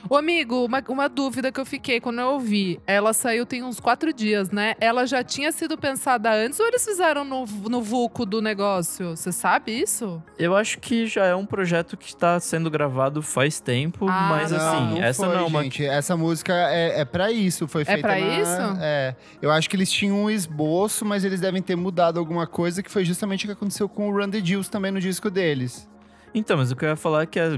Ô, amigo, uma, uma dúvida que eu fiquei quando eu ouvi. Ela saiu tem uns quatro dias, né? Ela já tinha sido pensada antes ou eles fizeram no, no vulco do negócio? Você sabe isso? Eu acho que já é um projeto que está sendo gravado faz tempo, Ah, mas não, assim, não essa foi, não é uma. gente. Essa música é, é para isso, foi feita pra na- isso? É. Eu acho que eles tinham um esboço, mas eles devem ter mudado alguma coisa, que foi justamente o que aconteceu com o Run the Jewels também no disco deles. Então, mas o que eu ia falar é que a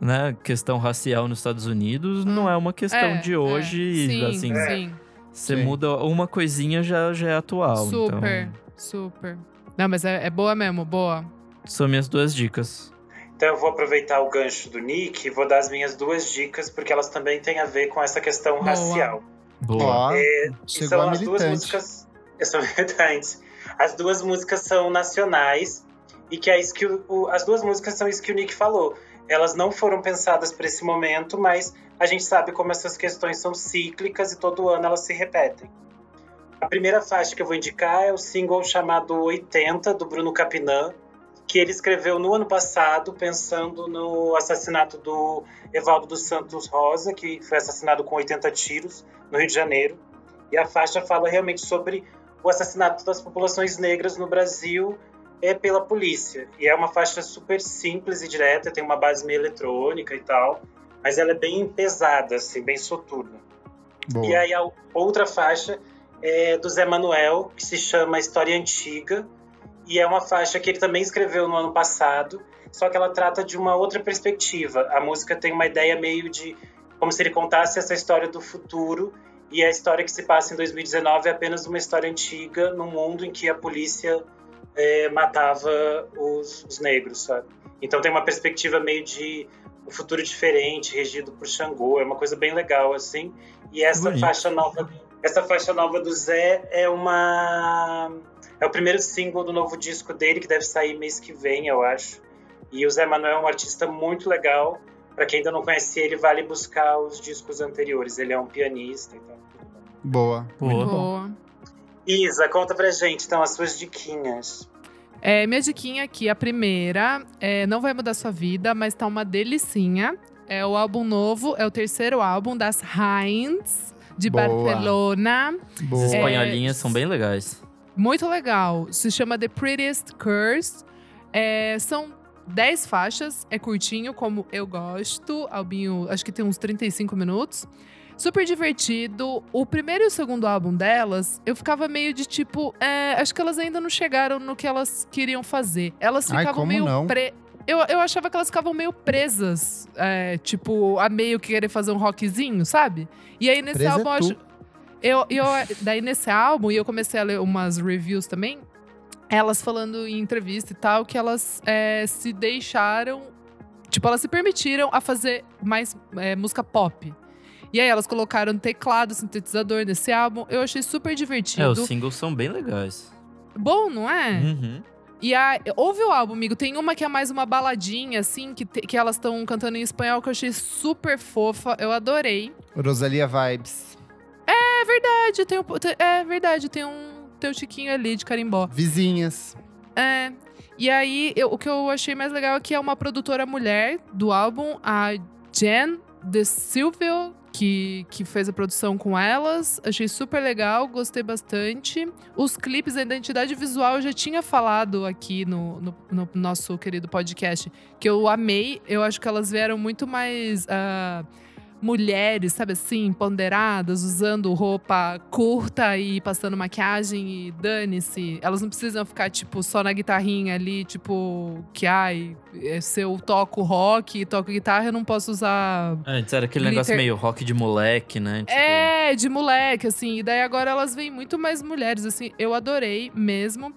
né, questão racial nos Estados Unidos não é uma questão É, de é. hoje. e, Sim, assim, sim. você Sim. muda uma coisinha já, já é atual. Super, Então, super. Não, mas é, é boa mesmo, boa. são minhas duas dicas. Então eu vou aproveitar o gancho do Nick e vou dar as minhas duas dicas, porque elas também têm a ver com essa questão Boa. racial. Boa. E chegou são a as duas músicas. Eu sou militante. As duas músicas são nacionais e que o- as duas músicas são isso que o Nick falou. Elas não foram pensadas para esse momento, mas a gente sabe como essas questões são cíclicas e todo ano elas se repetem. A primeira faixa que eu vou indicar é o single chamado 80 do Bruno Capinã, que ele escreveu no ano passado, pensando no assassinato do Evaldo dos Santos Rosa, que foi assassinado com 80 tiros no Rio de Janeiro. E a faixa fala realmente sobre o assassinato das populações negras no Brasil é pela polícia. E é uma faixa super simples e direta, tem uma base meio eletrônica e tal, mas ela é bem pesada, assim, bem soturna. Boa. E aí a outra faixa é do Zé Manuel, que se chama História Antiga, e é uma faixa que ele também escreveu no ano passado, só que ela trata de uma outra perspectiva. A música tem uma ideia meio de como se ele contasse essa história do futuro e a história que se passa em 2019 é apenas uma história antiga num mundo em que a polícia é, matava os, os negros, sabe? Então tem uma perspectiva meio de um futuro diferente, regido por Xangô, é uma coisa bem legal assim. E essa Bonito. faixa nova, essa faixa nova do Zé é uma é o primeiro single do novo disco dele que deve sair mês que vem, eu acho. E o Zé Manuel é um artista muito legal. Para quem ainda não conhece ele, vale buscar os discos anteriores. Ele é um pianista e tal. Boa. Boa. Boa. Isa, conta pra gente então as suas diquinhas. É, minha diquinha aqui, a primeira, é, não vai mudar sua vida, mas tá uma delicinha. É o álbum novo, é o terceiro álbum das Heinz, de Boa. Barcelona. As Boa. espanholinhas são bem legais. Muito legal. Se chama The Prettiest Curse. É, são 10 faixas, é curtinho, como eu gosto. Albinho, acho que tem uns 35 minutos. Super divertido. O primeiro e o segundo álbum delas, eu ficava meio de tipo. é, acho que elas ainda não chegaram no que elas queriam fazer. Elas Ai, ficavam como meio não? pre- Eu, eu achava que elas ficavam meio presas, é, tipo, a meio que querer fazer um rockzinho, sabe? E aí nesse Presa é álbum eu tu. acho. Eu, eu, daí nesse álbum, e eu comecei a ler umas reviews também, elas falando em entrevista e tal, que elas é, se deixaram. Tipo, elas se permitiram a fazer mais é, música pop. E aí elas colocaram teclado, sintetizador nesse álbum. Eu achei super É, divertido. os singles são bem legais. Bom, não é? Uhum. E a, ouve o álbum, amigo. Tem uma que é mais uma baladinha, assim, que, te- que elas estão cantando em espanhol, que eu achei super fofa. Eu adorei. Rosalia Vibes. É verdade, tem um, é verdade, tem um, tem um tiquinho ali de carimbó. Vizinhas. É. E aí, eu- o que eu achei mais legal é que é uma produtora mulher do álbum, a Jen De Silvio, que, que fez a produção com elas. Achei super legal, gostei bastante. Os clipes, a identidade visual, eu já tinha falado aqui no, no, no nosso querido podcast, que eu amei. Eu acho que elas vieram muito mais. ah, mulheres, sabe assim, ponderadas, usando roupa curta e passando maquiagem e dane-se. Elas não precisam ficar, tipo, só na guitarrinha ali, tipo, que ai, é, se eu toco rock e toco guitarra, eu não posso usar. Antes era aquele Glitter- negócio meio rock de moleque, né? Tipo, É, de moleque, assim. E daí agora elas vêm muito mais mulheres, assim. Eu adorei mesmo.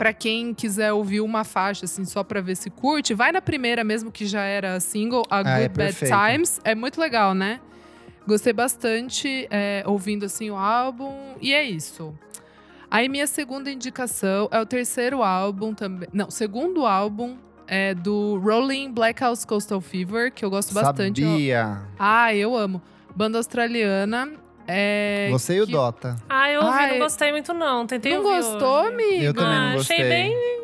Pra quem quiser ouvir uma faixa, assim, só pra ver se curte, vai na primeira mesmo, que já era single, A Ah, Good é Bad perfeito. Times. É muito legal, né? Gostei bastante é, ouvindo, assim, o álbum. E é isso. Aí minha segunda indicação é o terceiro álbum também. Não, segundo álbum é do Rolling Black House Coastal Fever, que eu gosto bastante. Sabia. Ah, eu amo. Banda australiana. É, Você e o que- Dota. Ah, eu ouvi, Ai, não gostei muito não. Tentei Não ouvir gostou, hoje. amigo? Eu também não Ah, gostei. Achei bem...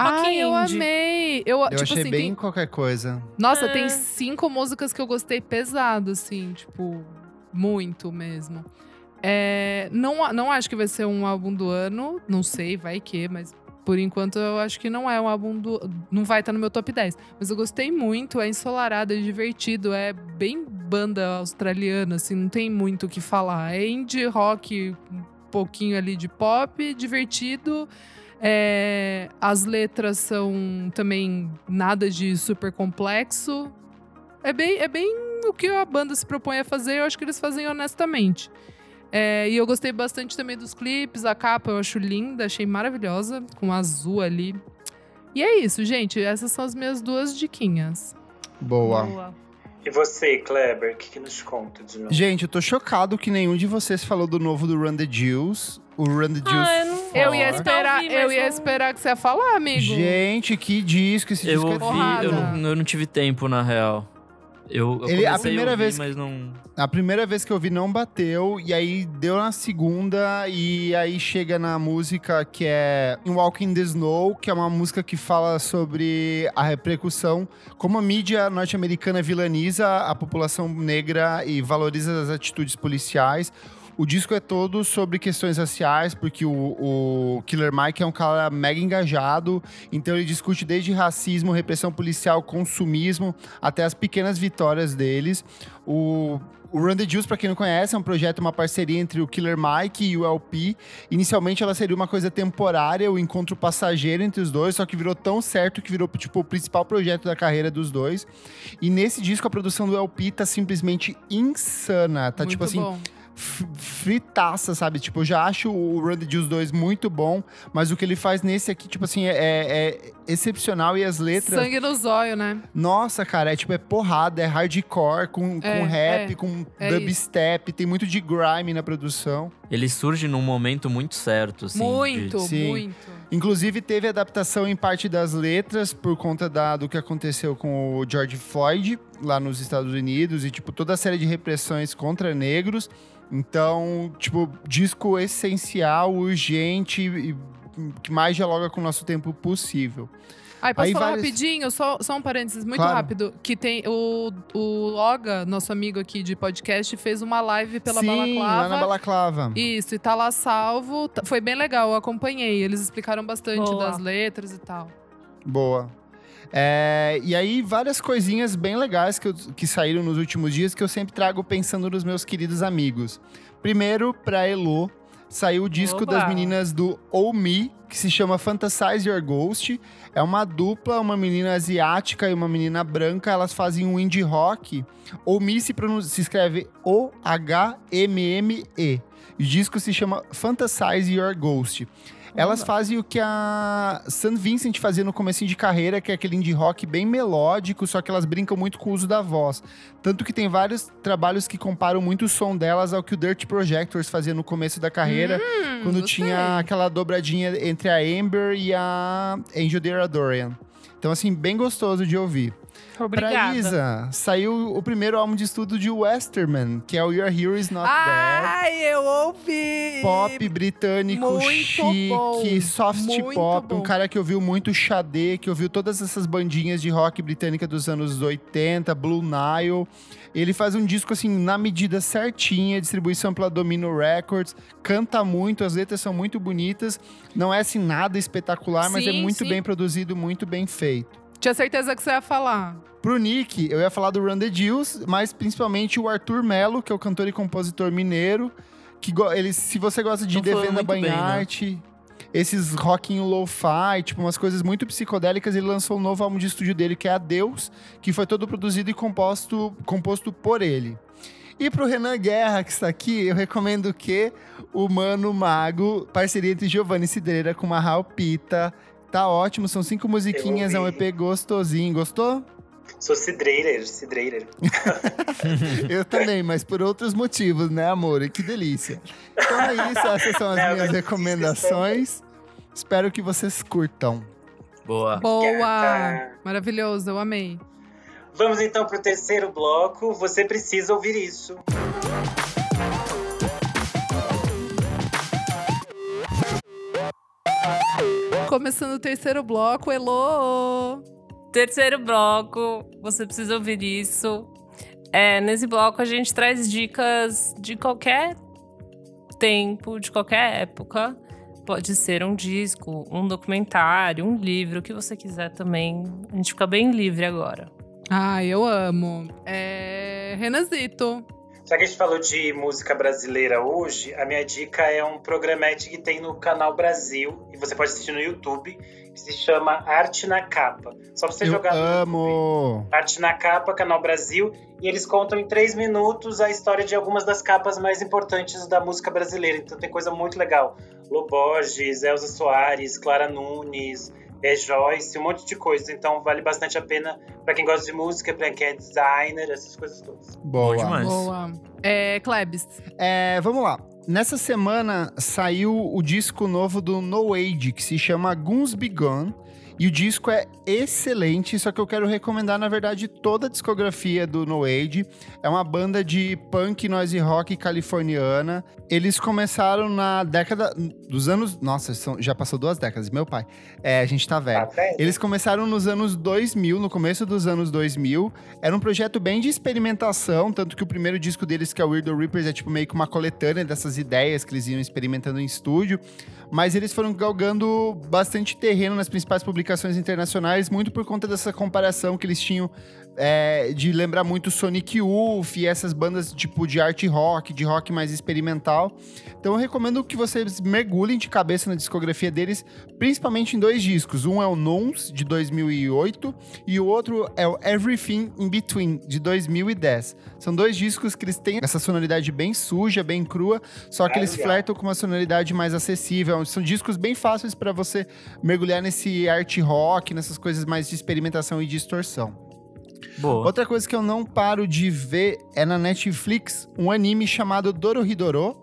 Ah, eu amei. Eu, Eu tipo achei assim, bem tem- qualquer coisa. Nossa, É. tem cinco músicas que eu gostei pesado, assim, tipo, muito mesmo. É, não, não acho que vai ser um álbum do ano, não sei, vai que, mas por enquanto eu acho que não é um álbum do. Não vai estar no meu top 10. Mas eu gostei muito, é ensolarado, é divertido, é bem banda australiana, assim, não tem muito o que falar. É indie rock, um pouquinho ali de pop, divertido. É, as letras são também nada de super complexo. É bem, é bem o que a banda se propõe a fazer, eu acho que eles fazem honestamente. É, e eu gostei bastante também dos clipes, a capa eu acho linda, achei maravilhosa, com azul ali. E é isso, gente. Essas são as minhas duas diquinhas. Boa. Boa. E você, Kleber, o que, que nos conta de novo? Gente, eu tô chocado que nenhum de vocês falou do novo do Run the Jewels. O Run the Jewels. Ah, eu não- Eu ia esperar, ouvi, eu ia não- esperar que você ia falar, amigo. Gente, que disco esse Eu disco é ouvi, porrada. eu não, eu não tive tempo, na real. Eu, eu Ele- a primeira ouvir, vez- mas não... A primeira vez que eu vi não bateu, e aí deu na segunda, e aí chega na música que é In Walking the Snow, que é uma música que fala sobre a repercussão, como a mídia norte-americana vilaniza a população negra e valoriza as atitudes policiais. O disco é todo sobre questões raciais, porque o, o Killer Mike é um cara mega engajado, então ele discute desde racismo, repressão policial, consumismo, até as pequenas vitórias deles. O, o Run the Juice, pra quem não conhece, é um projeto, uma parceria entre o Killer Mike e o LP. Inicialmente ela seria uma coisa temporária, o encontro passageiro entre os dois, só que virou tão certo que virou tipo o principal projeto da carreira dos dois. E nesse disco a produção do LP tá simplesmente insana, tá Muito tipo assim, bom. Fritaça, sabe? Tipo, eu já acho o Run the Juice 2 muito bom, mas o que ele faz nesse aqui, tipo assim, é, é excepcional e as letras. Sangue no zóio, né? Nossa, cara, é tipo, é porrada, é hardcore, com, É, com rap, é, com é dubstep, tem muito de grime na produção. Ele surge num momento muito certo, assim. de- muito, Sim. muito. Inclusive, teve adaptação em parte das letras por conta da, do que aconteceu com o George Floyd lá nos Estados Unidos e, tipo, toda a série de repressões contra negros. Então, tipo, disco essencial, urgente e que mais dialoga com o nosso tempo possível. Ai, posso Aí falar várias- rapidinho? Só, só um parênteses muito Claro. rápido. Que tem o, o Loga, nosso amigo aqui de podcast, fez uma live pela Sim, Balaclava. lá na Balaclava. Isso, e tá lá salvo. Foi bem legal, eu acompanhei. Eles explicaram bastante Boa. das letras e tal. Boa. É, e aí, várias coisinhas bem legais que, eu- que saíram nos últimos dias que eu sempre trago pensando nos meus queridos amigos. Primeiro, pra Elo, saiu o disco Oba! das meninas do Oh Me, que se chama Fantasize Your Ghost. É uma dupla, uma menina asiática e uma menina branca. Elas fazem um indie rock. Oh Me se, se escreve O-H-M-M-E. O disco se chama Fantasize Your Ghost. Elas fazem o que a San Vincent fazia no comecinho de carreira, que é aquele indie rock bem melódico, só que elas brincam muito com o uso da voz. Tanto que tem vários trabalhos que comparam muito o som delas ao que o Dirt Projectors fazia no começo da carreira, quando Hum, gostei. tinha aquela dobradinha entre a Amber e a Angel Dorian. Então, assim, bem gostoso de ouvir. Pra Obrigada. Isa, saiu o primeiro álbum de estudo de Westerman, que é o Your Hero Is Not Dead Ai, eu ouvi! pop britânico Muito chique, bom, soft muito pop, um bom. cara que ouviu muito Xadê, que ouviu todas essas bandinhas de rock britânica dos anos 80, Blue Nile. Ele faz um disco assim na medida certinha, distribuição pela Domino Records, canta muito, as letras são muito bonitas, não é assim nada espetacular, mas é muito sim. bem produzido, muito bem feito. Tinha certeza que você ia falar. Pro Nick, eu ia falar do Run the Jewels, mas principalmente o Arthur Melo, que é o cantor e compositor mineiro. Que ele, se você gosta de muito bem, né? Banharte, esses rockinho lo-fi, tipo umas coisas muito psicodélicas, ele lançou um novo álbum de estúdio dele, que é Adeus, que foi todo produzido e composto, composto por ele. E pro Renan Guerra, que está aqui, eu recomendo que o Mano Mago, parceria entre Giovanni Cidreira com Mahal Pita. Tá ótimo, são cinco musiquinhas, é um. EP gostosinho. Gostou? Sou cidreirer, cidreirer. Eu também, mas por outros motivos, né, amor? E que delícia. Então é isso, essas são as Não, minhas recomendações. Espero que vocês curtam. Boa. Boa! Gata. Maravilhoso, eu amei. Vamos então pro terceiro bloco. Você precisa ouvir isso. Começando o terceiro bloco. Elô! Terceiro bloco, você precisa ouvir isso. É, nesse bloco a gente traz dicas de qualquer tempo, de qualquer época. Pode ser um disco, um documentário, um livro, o que você quiser também. A gente fica bem livre agora. Ah, eu amo. É. Renazito. Já que a gente falou de música brasileira hoje, a minha dica é um programete que tem no canal Brasil, e você pode assistir no YouTube, que se chama Arte na Capa. Só pra você Eu jogar no amo. YouTube. Arte na Capa, canal Brasil, e eles contam em três minutos a história de algumas das capas mais importantes da música brasileira. Então tem coisa muito legal. Loborges, Elza Soares, Clara Nunes, é Joyce, um monte de coisa. Então vale bastante a pena pra quem gosta de música, pra quem é designer, essas coisas todas. Boa. Bom demais. Boa. É, Klebs. É, vamos lá. Nessa semana saiu o disco novo do No Age, que se chama Guns Be Gone. E o disco é excelente, só que eu quero recomendar, na verdade, toda a discografia do No Age. É uma banda de punk, noise rock californiana. Eles começaram na década dos anos... Nossa, são- já passou duas décadas, meu pai. É, a gente tá velho. Tá? Eles começaram nos anos 2000, no começo dos anos 2000. Era um projeto bem de experimentação, tanto que o primeiro disco deles, que é o Weirdo Reapers, é tipo meio que uma coletânea dessas ideias que eles iam experimentando em estúdio. Mas eles foram galgando bastante terreno nas principais publicações internacionais, muito por conta dessa comparação que eles tinham é, de lembrar muito Sonic Youth e essas bandas tipo de art rock, de rock mais experimental. Então eu recomendo que vocês mergulhem de cabeça na discografia deles, principalmente em dois discos. Um é o Nons, de 2008, e o outro é o Everything in Between, de 2010. São dois discos que eles têm essa sonoridade bem suja, bem crua, só que eles flertam com uma sonoridade mais acessível. São discos bem fáceis para você mergulhar nesse art rock, nessas coisas mais de experimentação e distorção. Boa. Outra coisa que eu não paro de ver é na Netflix um anime chamado Dorohedoro,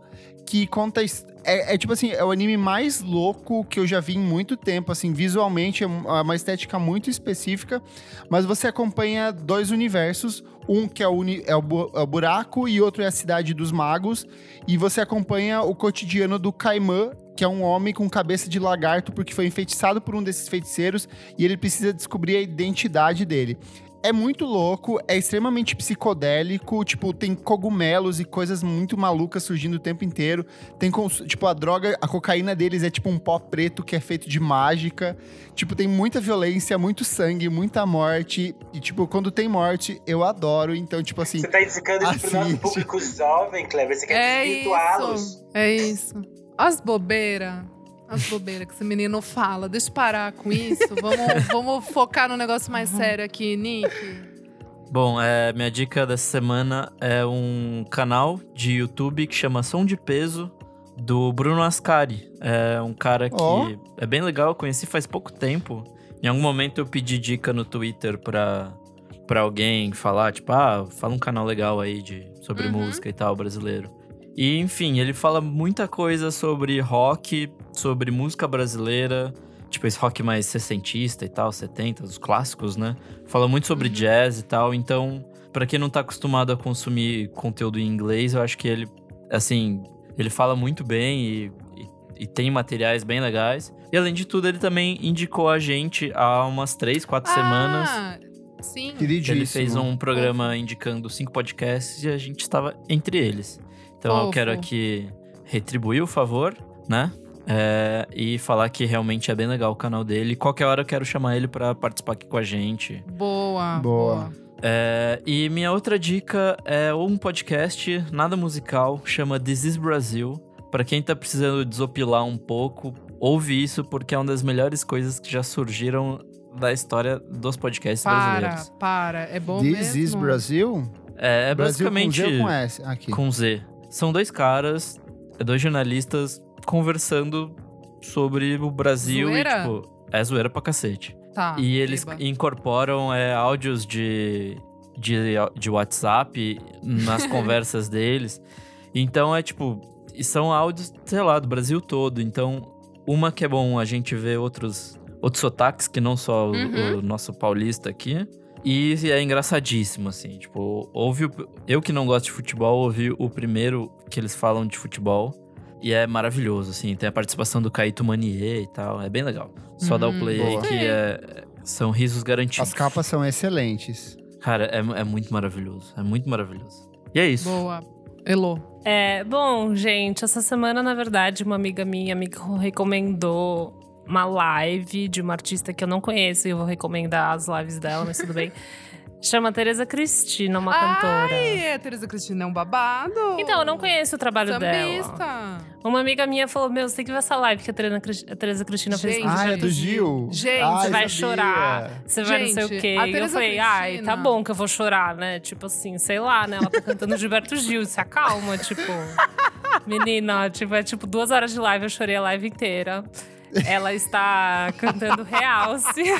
que conta. É, é tipo assim, é o anime mais louco que eu já vi em muito tempo. Assim, visualmente é é uma estética muito específica, mas você acompanha dois universos. Um que é o, é o é o buraco e outro é a cidade dos magos. E você acompanha o cotidiano do Kaiman, que é um homem com cabeça de lagarto porque foi enfeitiçado por um desses feiticeiros e ele precisa descobrir a identidade dele. É muito louco, é extremamente psicodélico, tipo, tem cogumelos e coisas muito malucas surgindo o tempo inteiro. Tem, tipo, a droga, a cocaína deles é tipo um pó preto que é feito de mágica. Tipo, tem muita violência, muito sangue, muita morte. E, tipo, quando tem morte, eu adoro. Então, tipo assim, Você tá indicando isso pro nosso público jovem, Kleber? Você quer É desvirtuá-los? É isso. As bobeiras. As bobeiras que esse menino fala. Deixa eu parar com isso. Vamos, vamos focar no negócio mais sério aqui, Nick. Bom, é, minha dica dessa semana é um canal de YouTube que chama Som de Peso, do Bruno Ascari. É um cara que Ó. é bem legal, eu conheci faz pouco tempo. Em algum momento eu pedi dica no Twitter pra, pra alguém falar, tipo, ah, fala um canal legal aí de, sobre Uhum. música e tal, brasileiro. E, enfim, ele fala muita coisa sobre rock, sobre música brasileira, tipo esse rock mais sessentista e tal, 70, os clássicos, né? Fala muito sobre Uhum. jazz e tal, então, pra quem não tá acostumado a consumir conteúdo em inglês, eu acho que ele, assim, ele fala muito bem e, e, e tem materiais bem legais. E além de tudo, ele também indicou a gente há umas três, quatro semanas. Ah, sim. queridíssimo. Ele fez um programa indicando cinco podcasts e a gente estava entre eles. Então eu Fofo. quero aqui retribuir o favor, né? É, e falar que realmente é bem legal o canal dele. Qualquer hora eu quero chamar ele pra participar aqui com a gente. Boa, Boa. É, e minha outra dica é um podcast, nada musical, chama This is Brasil. Pra quem tá precisando desopilar um pouco, ouve isso porque é uma das melhores coisas que já surgiram da história dos podcasts Para, brasileiros. para. É bom This mesmo. is Brasil? É, é Brasil basicamente com Z ou com S? Aqui. com Z. São dois caras, dois jornalistas conversando sobre o Brasil Zoeira? e, tipo, é zoeira pra cacete. Tá. e eles eba. incorporam é, áudios de, de, de WhatsApp nas conversas deles. Então é tipo, são áudios, sei lá, do Brasil todo. Então, uma que é bom a gente ver outros, outros sotaques, que não só o- Uhum. o, nosso paulista aqui. E é engraçadíssimo, assim. Tipo, ouve o- eu que não gosto de futebol, ouvi o primeiro que eles falam de futebol. E é maravilhoso, assim. Tem a participação do Caíto Manier e tal. É bem legal. Só dá o Hum, play aí boa. que é, são risos garantidos. As capas são excelentes. Cara, é, é muito maravilhoso. É muito maravilhoso. E é isso. Boa. Elô. É, bom, gente, essa semana, na verdade, uma amiga minha me recomendou uma live de uma artista que eu não conheço e eu vou recomendar as lives dela, mas tudo bem. Chama Tereza Cristina, uma cantora. Ai, a Teresa Cristina é um babado. Então, eu não conheço o trabalho dela. Sambista. Uma amiga minha falou: Meu, você tem que ver essa live que a Tereza, Tereza Cristina fez Gente, Ah, é Gilberto do Gil? Gente, Ai, Você vai sabia. chorar, você vai não sei o Gente, quê. a E eu Tereza falei, ai, Cristina- tá bom que eu vou chorar, né? Tipo assim, sei lá, né? Ela tá cantando Gilberto Gil, se acalma, tipo. Menina, tipo, é tipo duas horas de live, eu chorei a live inteira. Ela está cantando realce.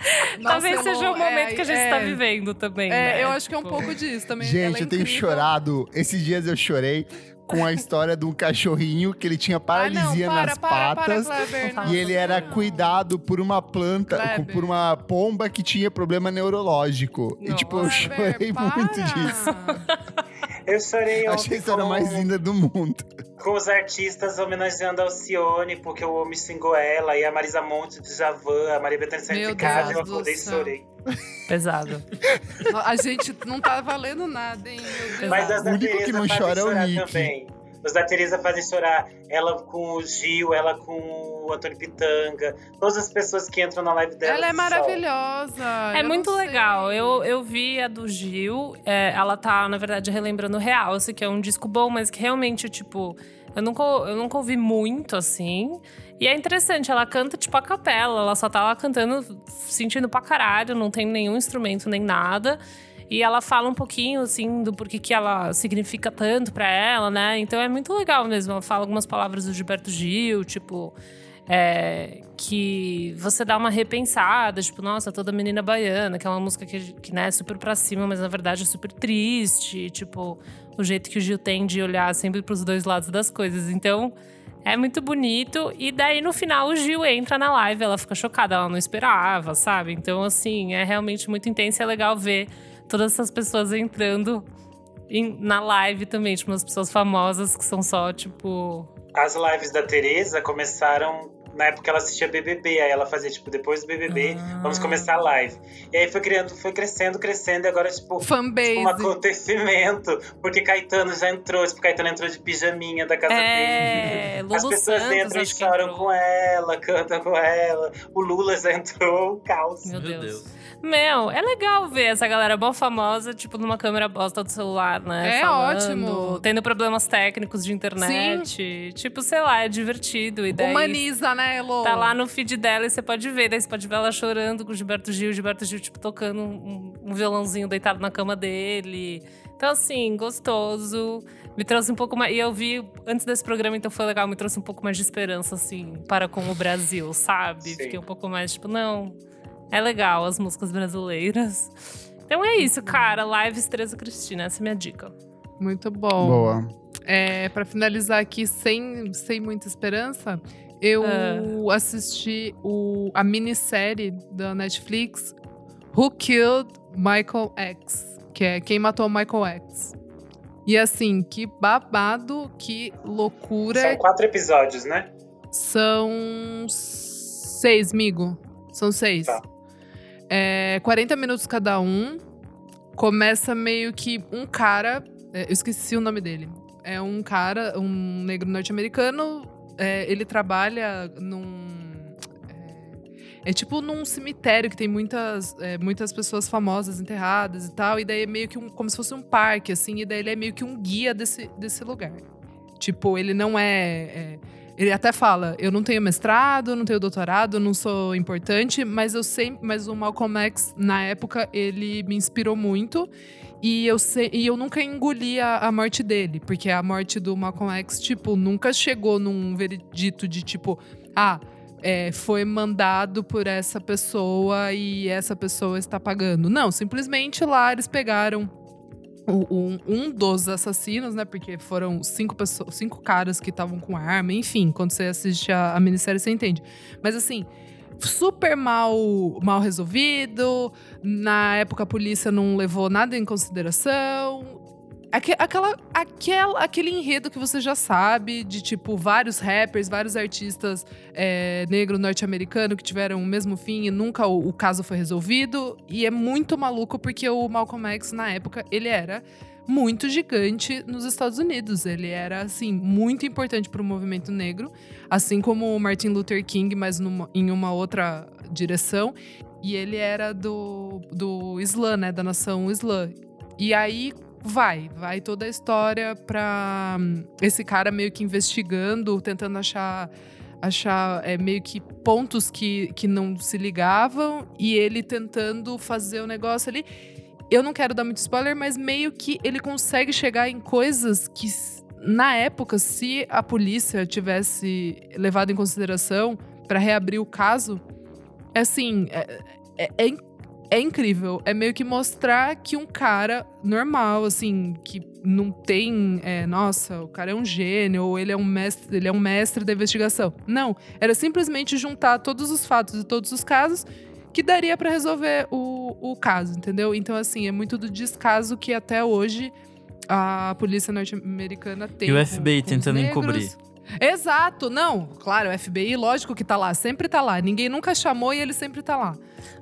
Nossa, Talvez seja o é, momento que a gente é, está vivendo também. É, né? eu acho que é um Tipo, pouco disso também. Gente, Ela é eu tenho chorado. Esses dias eu chorei com a história de um cachorrinho que ele tinha paralisia ah, não, para, nas para, patas. Para, Kleber, Não E ele era não. cuidado por uma planta, Kleber. por uma pomba que tinha problema neurológico. E tipo, eu chorei muito disso. Eu chorei ontem achei a história com, mais linda do mundo. com os artistas homenageando a Alcione, porque o homem xingou ela, e a Marisa Monte de Javan, a Maria Bethânia Deus eu acordei e chorei. Pesado. A gente não tá valendo nada, hein? Mas as O único que não fazem chora é o Nick. também. Os da Tereza fazem chorar. Ela com o Gil, ela com o Antônio Pitanga. Todas as pessoas que entram na live dela. Ela é maravilhosa. É muito legal. Eu, eu vi a do Gil. é, ela tá, na verdade, relembrando Realce, que é um disco bom, mas que realmente, tipo, eu nunca, eu nunca ouvi muito assim. E é interessante, ela canta tipo a capela, ela só tá lá cantando, sentindo pra caralho, não tem nenhum instrumento nem nada. E ela fala um pouquinho, assim, do porquê que ela significa tanto pra ela, né? Então é muito legal mesmo. Ela fala algumas palavras do Gilberto Gil, tipo. é, que você dá uma repensada, tipo, nossa, toda menina baiana, que é uma música que, que né, é super pra cima, mas na verdade é super triste, tipo, o jeito que o Gil tem de olhar sempre pros dois lados das coisas. Então, é muito bonito. E daí, no final, o Gil entra na live, ela fica chocada, ela não esperava, sabe? Então, assim, é realmente muito intenso e é legal ver todas essas pessoas entrando em- na live também, tipo, umas pessoas famosas que são só, tipo. As lives da Tereza começaram na época que ela assistia BBB. Aí ela fazia, tipo, depois do BBB, Ah. vamos começar a live. E aí foi criando, foi crescendo, crescendo. E agora, tipo, Fanbase. um acontecimento. Porque Caetano já entrou. Tipo, Caetano entrou de pijaminha da casa dele. É, Lulu As pessoas Santos, entram e choram entrou. com ela, cantam com ela. O Lula já entrou, caos. Meu, Meu Deus. Meu, é legal ver essa galera mó famosa, tipo, numa câmera bosta do celular, né? É Falando, ótimo. Tendo problemas técnicos de internet. Tipo, sei lá, é divertido. E daí Humaniza, né, Elo? tá lá no feed dela e você pode ver. Daí você pode ver ela chorando com o Gilberto Gil. O Gilberto Gil, tipo, tocando um, um violãozinho deitado na cama dele. Então, assim, gostoso. Me trouxe um pouco mais. E eu vi antes desse programa, então foi legal. Me trouxe um pouco mais de esperança, assim, para com o Brasil, sabe? Sim. Fiquei um pouco mais, tipo, não. É legal as músicas brasileiras. Então é isso, cara. Lives Tereza Cristina, essa é a minha dica. Muito bom. Boa. É, para finalizar aqui, sem, sem muita esperança, eu Ah. assisti o, a minissérie da Netflix Who Killed Michael X, que é Quem Matou Michael X. E assim, que babado, que loucura. São quatro episódios, né? São seis, migo. São seis. Tá. É, 40 minutos cada um. Começa meio que um cara. é, eu esqueci o nome dele. É um cara, um negro norte-americano. é, ele trabalha num. É, é tipo num cemitério que tem muitas, é, muitas pessoas famosas enterradas e tal. E daí é meio que um, como se fosse um parque, assim. E daí ele é meio que um guia desse, desse lugar. Tipo, ele não é, é ele até fala, eu não tenho mestrado, não tenho doutorado, não sou importante, mas eu sei, mas o Malcolm X na época ele me inspirou muito e eu e eu nunca engoli a, a morte dele, porque a morte do Malcolm X tipo nunca chegou num veredito de tipo, ah, é, foi mandado por essa pessoa e essa pessoa está pagando. Não, simplesmente lá eles pegaram um, um dos assassinos, né? Porque foram cinco pessoas, cinco caras que estavam com arma, enfim, quando você assiste a, a minissérie, você entende. Mas assim, super mal, mal resolvido. Na época a polícia não levou nada em consideração. Aque- aquela, aquela, aquele enredo que você já sabe, de tipo, vários rappers, vários artistas é, negro norte-americano que tiveram o mesmo fim e nunca o, o caso foi resolvido. E é muito maluco porque o Malcolm X, na época, ele era muito gigante nos Estados Unidos. Ele era, assim, muito importante para o movimento negro, assim como o Martin Luther King, mas numa- em uma outra direção. E ele era do, do Islã, né? Da nação Islã. E aí vai, vai toda a história pra hum, esse cara meio que investigando, tentando achar achar é, meio que pontos que, que não se ligavam e ele tentando fazer o negócio ali. Eu não quero dar muito spoiler, mas meio que ele consegue chegar em coisas que, na época, se a polícia tivesse levado em consideração para reabrir o caso, é assim, é, é, é é incrível. É meio que mostrar que um cara normal, assim, que não tem, é, nossa, o cara é um gênio, ou ele é um mestre, ele é um mestre da investigação. Não, era simplesmente juntar todos os fatos e todos os casos que daria pra resolver o, o caso, entendeu? Então, assim, é muito do descaso que até hoje a polícia norte-americana tem. E o FBI tentando negros. encobrir. Exato, não, claro, o FBI, lógico que tá lá, sempre tá lá. Ninguém nunca chamou e ele sempre tá lá.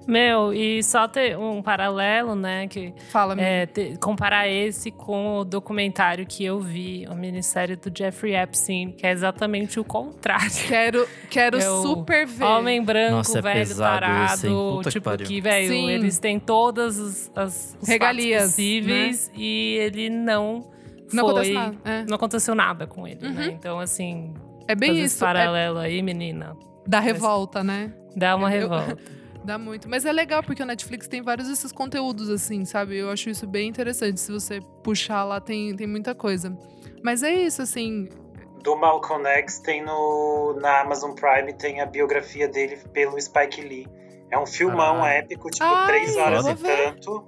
Meu, e só ter um paralelo, né? Que Fala, é, te- comparar esse com o documentário que eu vi, o minissérie do Jeffrey Epstein, que é exatamente o contrário. Quero, quero o super ver. Homem branco, Nossa, é velho, tarado. esse, que tipo, pariu. que, velho, Sim. eles têm todas as, as os Regalias, fatos possíveis e ele não. Não foi, acontece nada. É. Não aconteceu nada com ele, né? Uhum. Então, assim, É bem isso. É paralelo aí, menina, da revolta, né? dá uma Eu- revolta. Dá muito. Mas é legal porque o Netflix tem vários desses conteúdos, assim, sabe? Eu acho isso bem interessante. Se você puxar lá, tem, tem muita coisa. Mas é isso, assim. Do Malcolm X tem no, na Amazon Prime, tem a biografia dele pelo Spike Lee. É um filmão Caralho. épico, tipo, Ai, três horas vou e tanto.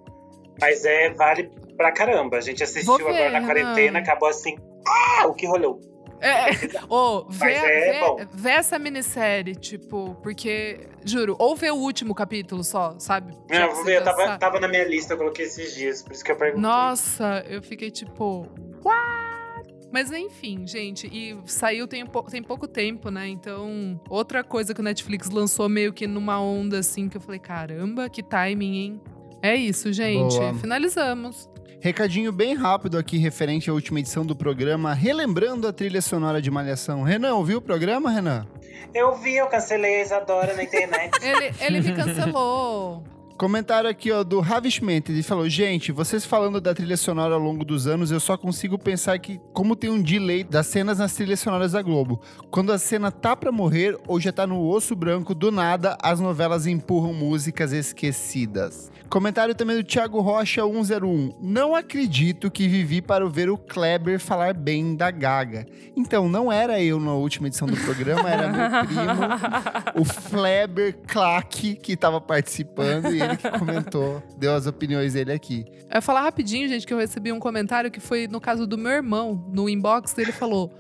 Mas é, vale pra caramba. A gente assistiu ver, agora na Renan. quarentena, acabou assim. Ah, o que rolou? É, ô, vê, Mas é vê- bom. vê essa minissérie, tipo, porque, juro, ou vê o último capítulo só, sabe? Não, Já eu vou ver, eu tava, sabe. tava na minha lista, eu coloquei esses dias, por isso que eu perguntei. Nossa, eu fiquei tipo, what? Mas enfim, gente, e saiu tem, tem pouco tempo, né? Então, outra coisa que o Netflix lançou meio que numa onda assim, que eu falei, caramba, que timing, hein? É isso, gente. Boa. Finalizamos. Recadinho bem rápido aqui referente à última edição do programa, relembrando a trilha sonora de Malhação. Renan, ouviu o programa, Renan? Eu vi, eu cancelei a Isadora na internet. Ele, ele me cancelou. Comentário aqui, ó, do Ravishment. Ele falou: Gente, vocês falando da trilha sonora ao longo dos anos, eu só consigo pensar que, como tem um delay das cenas nas trilhas sonoras da Globo. Quando a cena tá pra morrer ou já tá no osso branco, do nada, as novelas empurram músicas esquecidas. Comentário também do Thiago Rocha 101. Não acredito que vivi para ver o Kleber falar bem da Gaga. Então, não era eu na última edição do programa, era meu primo, o Fleber Clark, que tava participando e ele que comentou, deu as opiniões dele aqui. Eu ia falar rapidinho, gente, que eu recebi um comentário que foi no caso do meu irmão. No inbox, ele falou: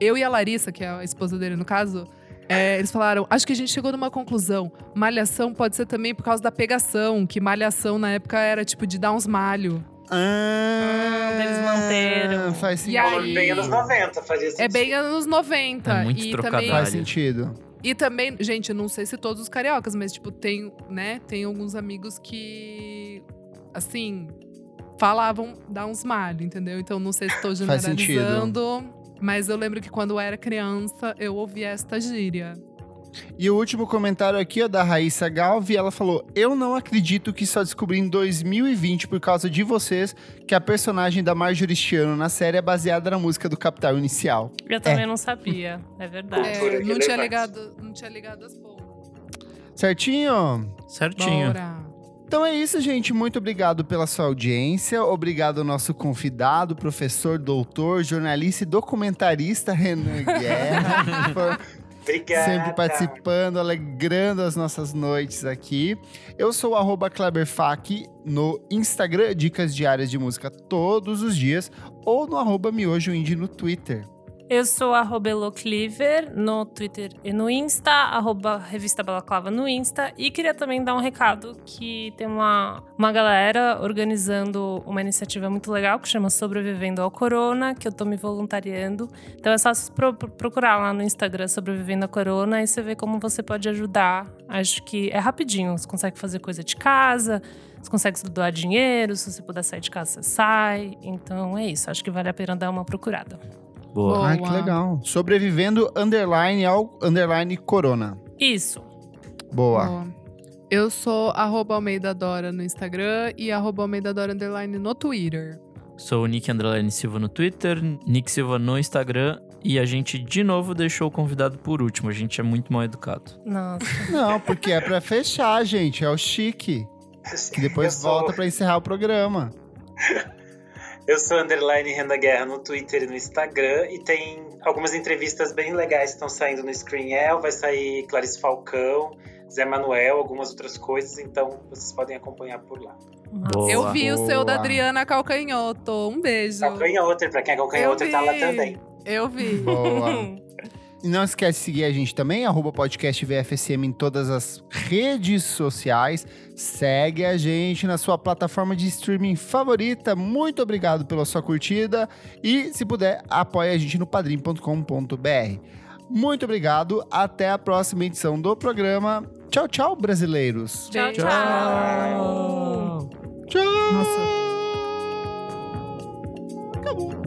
Eu e a Larissa, que é a esposa dele no caso, é, eles falaram: Acho que a gente chegou numa conclusão. Malhação pode ser também por causa da pegação, que malhação na época era tipo de dar uns malho. Ah, eles manteram. Faz E sentido. aí- Bem anos 90, fazia sentido. É bem anos 90. É muito e trocadilho. também, Faz sentido. E também, gente, eu não sei se todos os cariocas, mas, tipo, tem, né, tem alguns amigos que, assim, falavam dar uns malhos, entendeu? Então, não sei se estou Faz sentido. generalizando, mas eu lembro que quando eu era criança, eu ouvia esta gíria. E o último comentário aqui é da Raíssa Galvi. Ela falou: Eu não acredito que só descobri em 2020, por causa de vocês, que a personagem da Marjorie Chiano na série é baseada na música do Capital Inicial. Eu também não sabia, é verdade. É, não, relevante. tinha ligado, não tinha ligado as pontas. Certinho? Certinho. Bora. Então é isso, gente. Muito obrigado pela sua audiência. Obrigado ao nosso convidado, professor, doutor, jornalista e documentarista Renan Guerra. Obrigada. sempre participando, alegrando as nossas noites aqui. Eu sou o KleberFac no Instagram, dicas diárias de música todos os dias, ou no arroba Miojo Indie no Twitter. Eu sou arroba Elocliver no Twitter e no Insta, arroba Revista Balaclava no Insta. E queria também dar um recado que tem uma, uma galera organizando uma iniciativa muito legal que chama Sobrevivendo ao Corona, que eu tô me voluntariando. Então é só pro, procurar lá no Instagram Sobrevivendo ao Corona e você vê como você pode ajudar. Acho que é rapidinho, você consegue fazer coisa de casa, você consegue doar dinheiro, se você puder sair de casa, você sai. Então é isso, acho que vale a pena dar uma procurada. Boa. Boa. Ai, que legal. Sobrevivendo underline ao underline corona. Isso. Boa. Boa. Eu sou arroba Almeida Dora no Instagram e arroba Almeida Dora Underline no Twitter. Sou o Nick Underline Silva no Twitter, Nick Silva no Instagram. E a gente de novo deixou o convidado por último. A gente é muito mal educado. Nossa. Não, porque é pra fechar, gente. É o chique. Que depois sou- volta pra encerrar o programa. Eu sou underline Renda Guerra no Twitter e no Instagram. E tem algumas entrevistas bem legais que estão saindo no Screenel. Vai sair Clarice Falcão, Zé Manuel, algumas outras coisas. Então vocês podem acompanhar por lá. Boa. Eu vi o seu da Boa. Adriana Calcanhoto. Um beijo. Calcanhoto, pra quem é calcanhoto, tá lá também. Eu vi. Boa. E não esquece de seguir a gente também, arroba podcast VFSM em todas as redes sociais. Segue a gente na sua plataforma de streaming favorita. Muito obrigado pela sua curtida. E, se puder, apoie a gente no padrim.com.br. Muito obrigado. Até a próxima edição do programa. Tchau, tchau, brasileiros. Tchau, Beijo. tchau. Tchau. Nossa.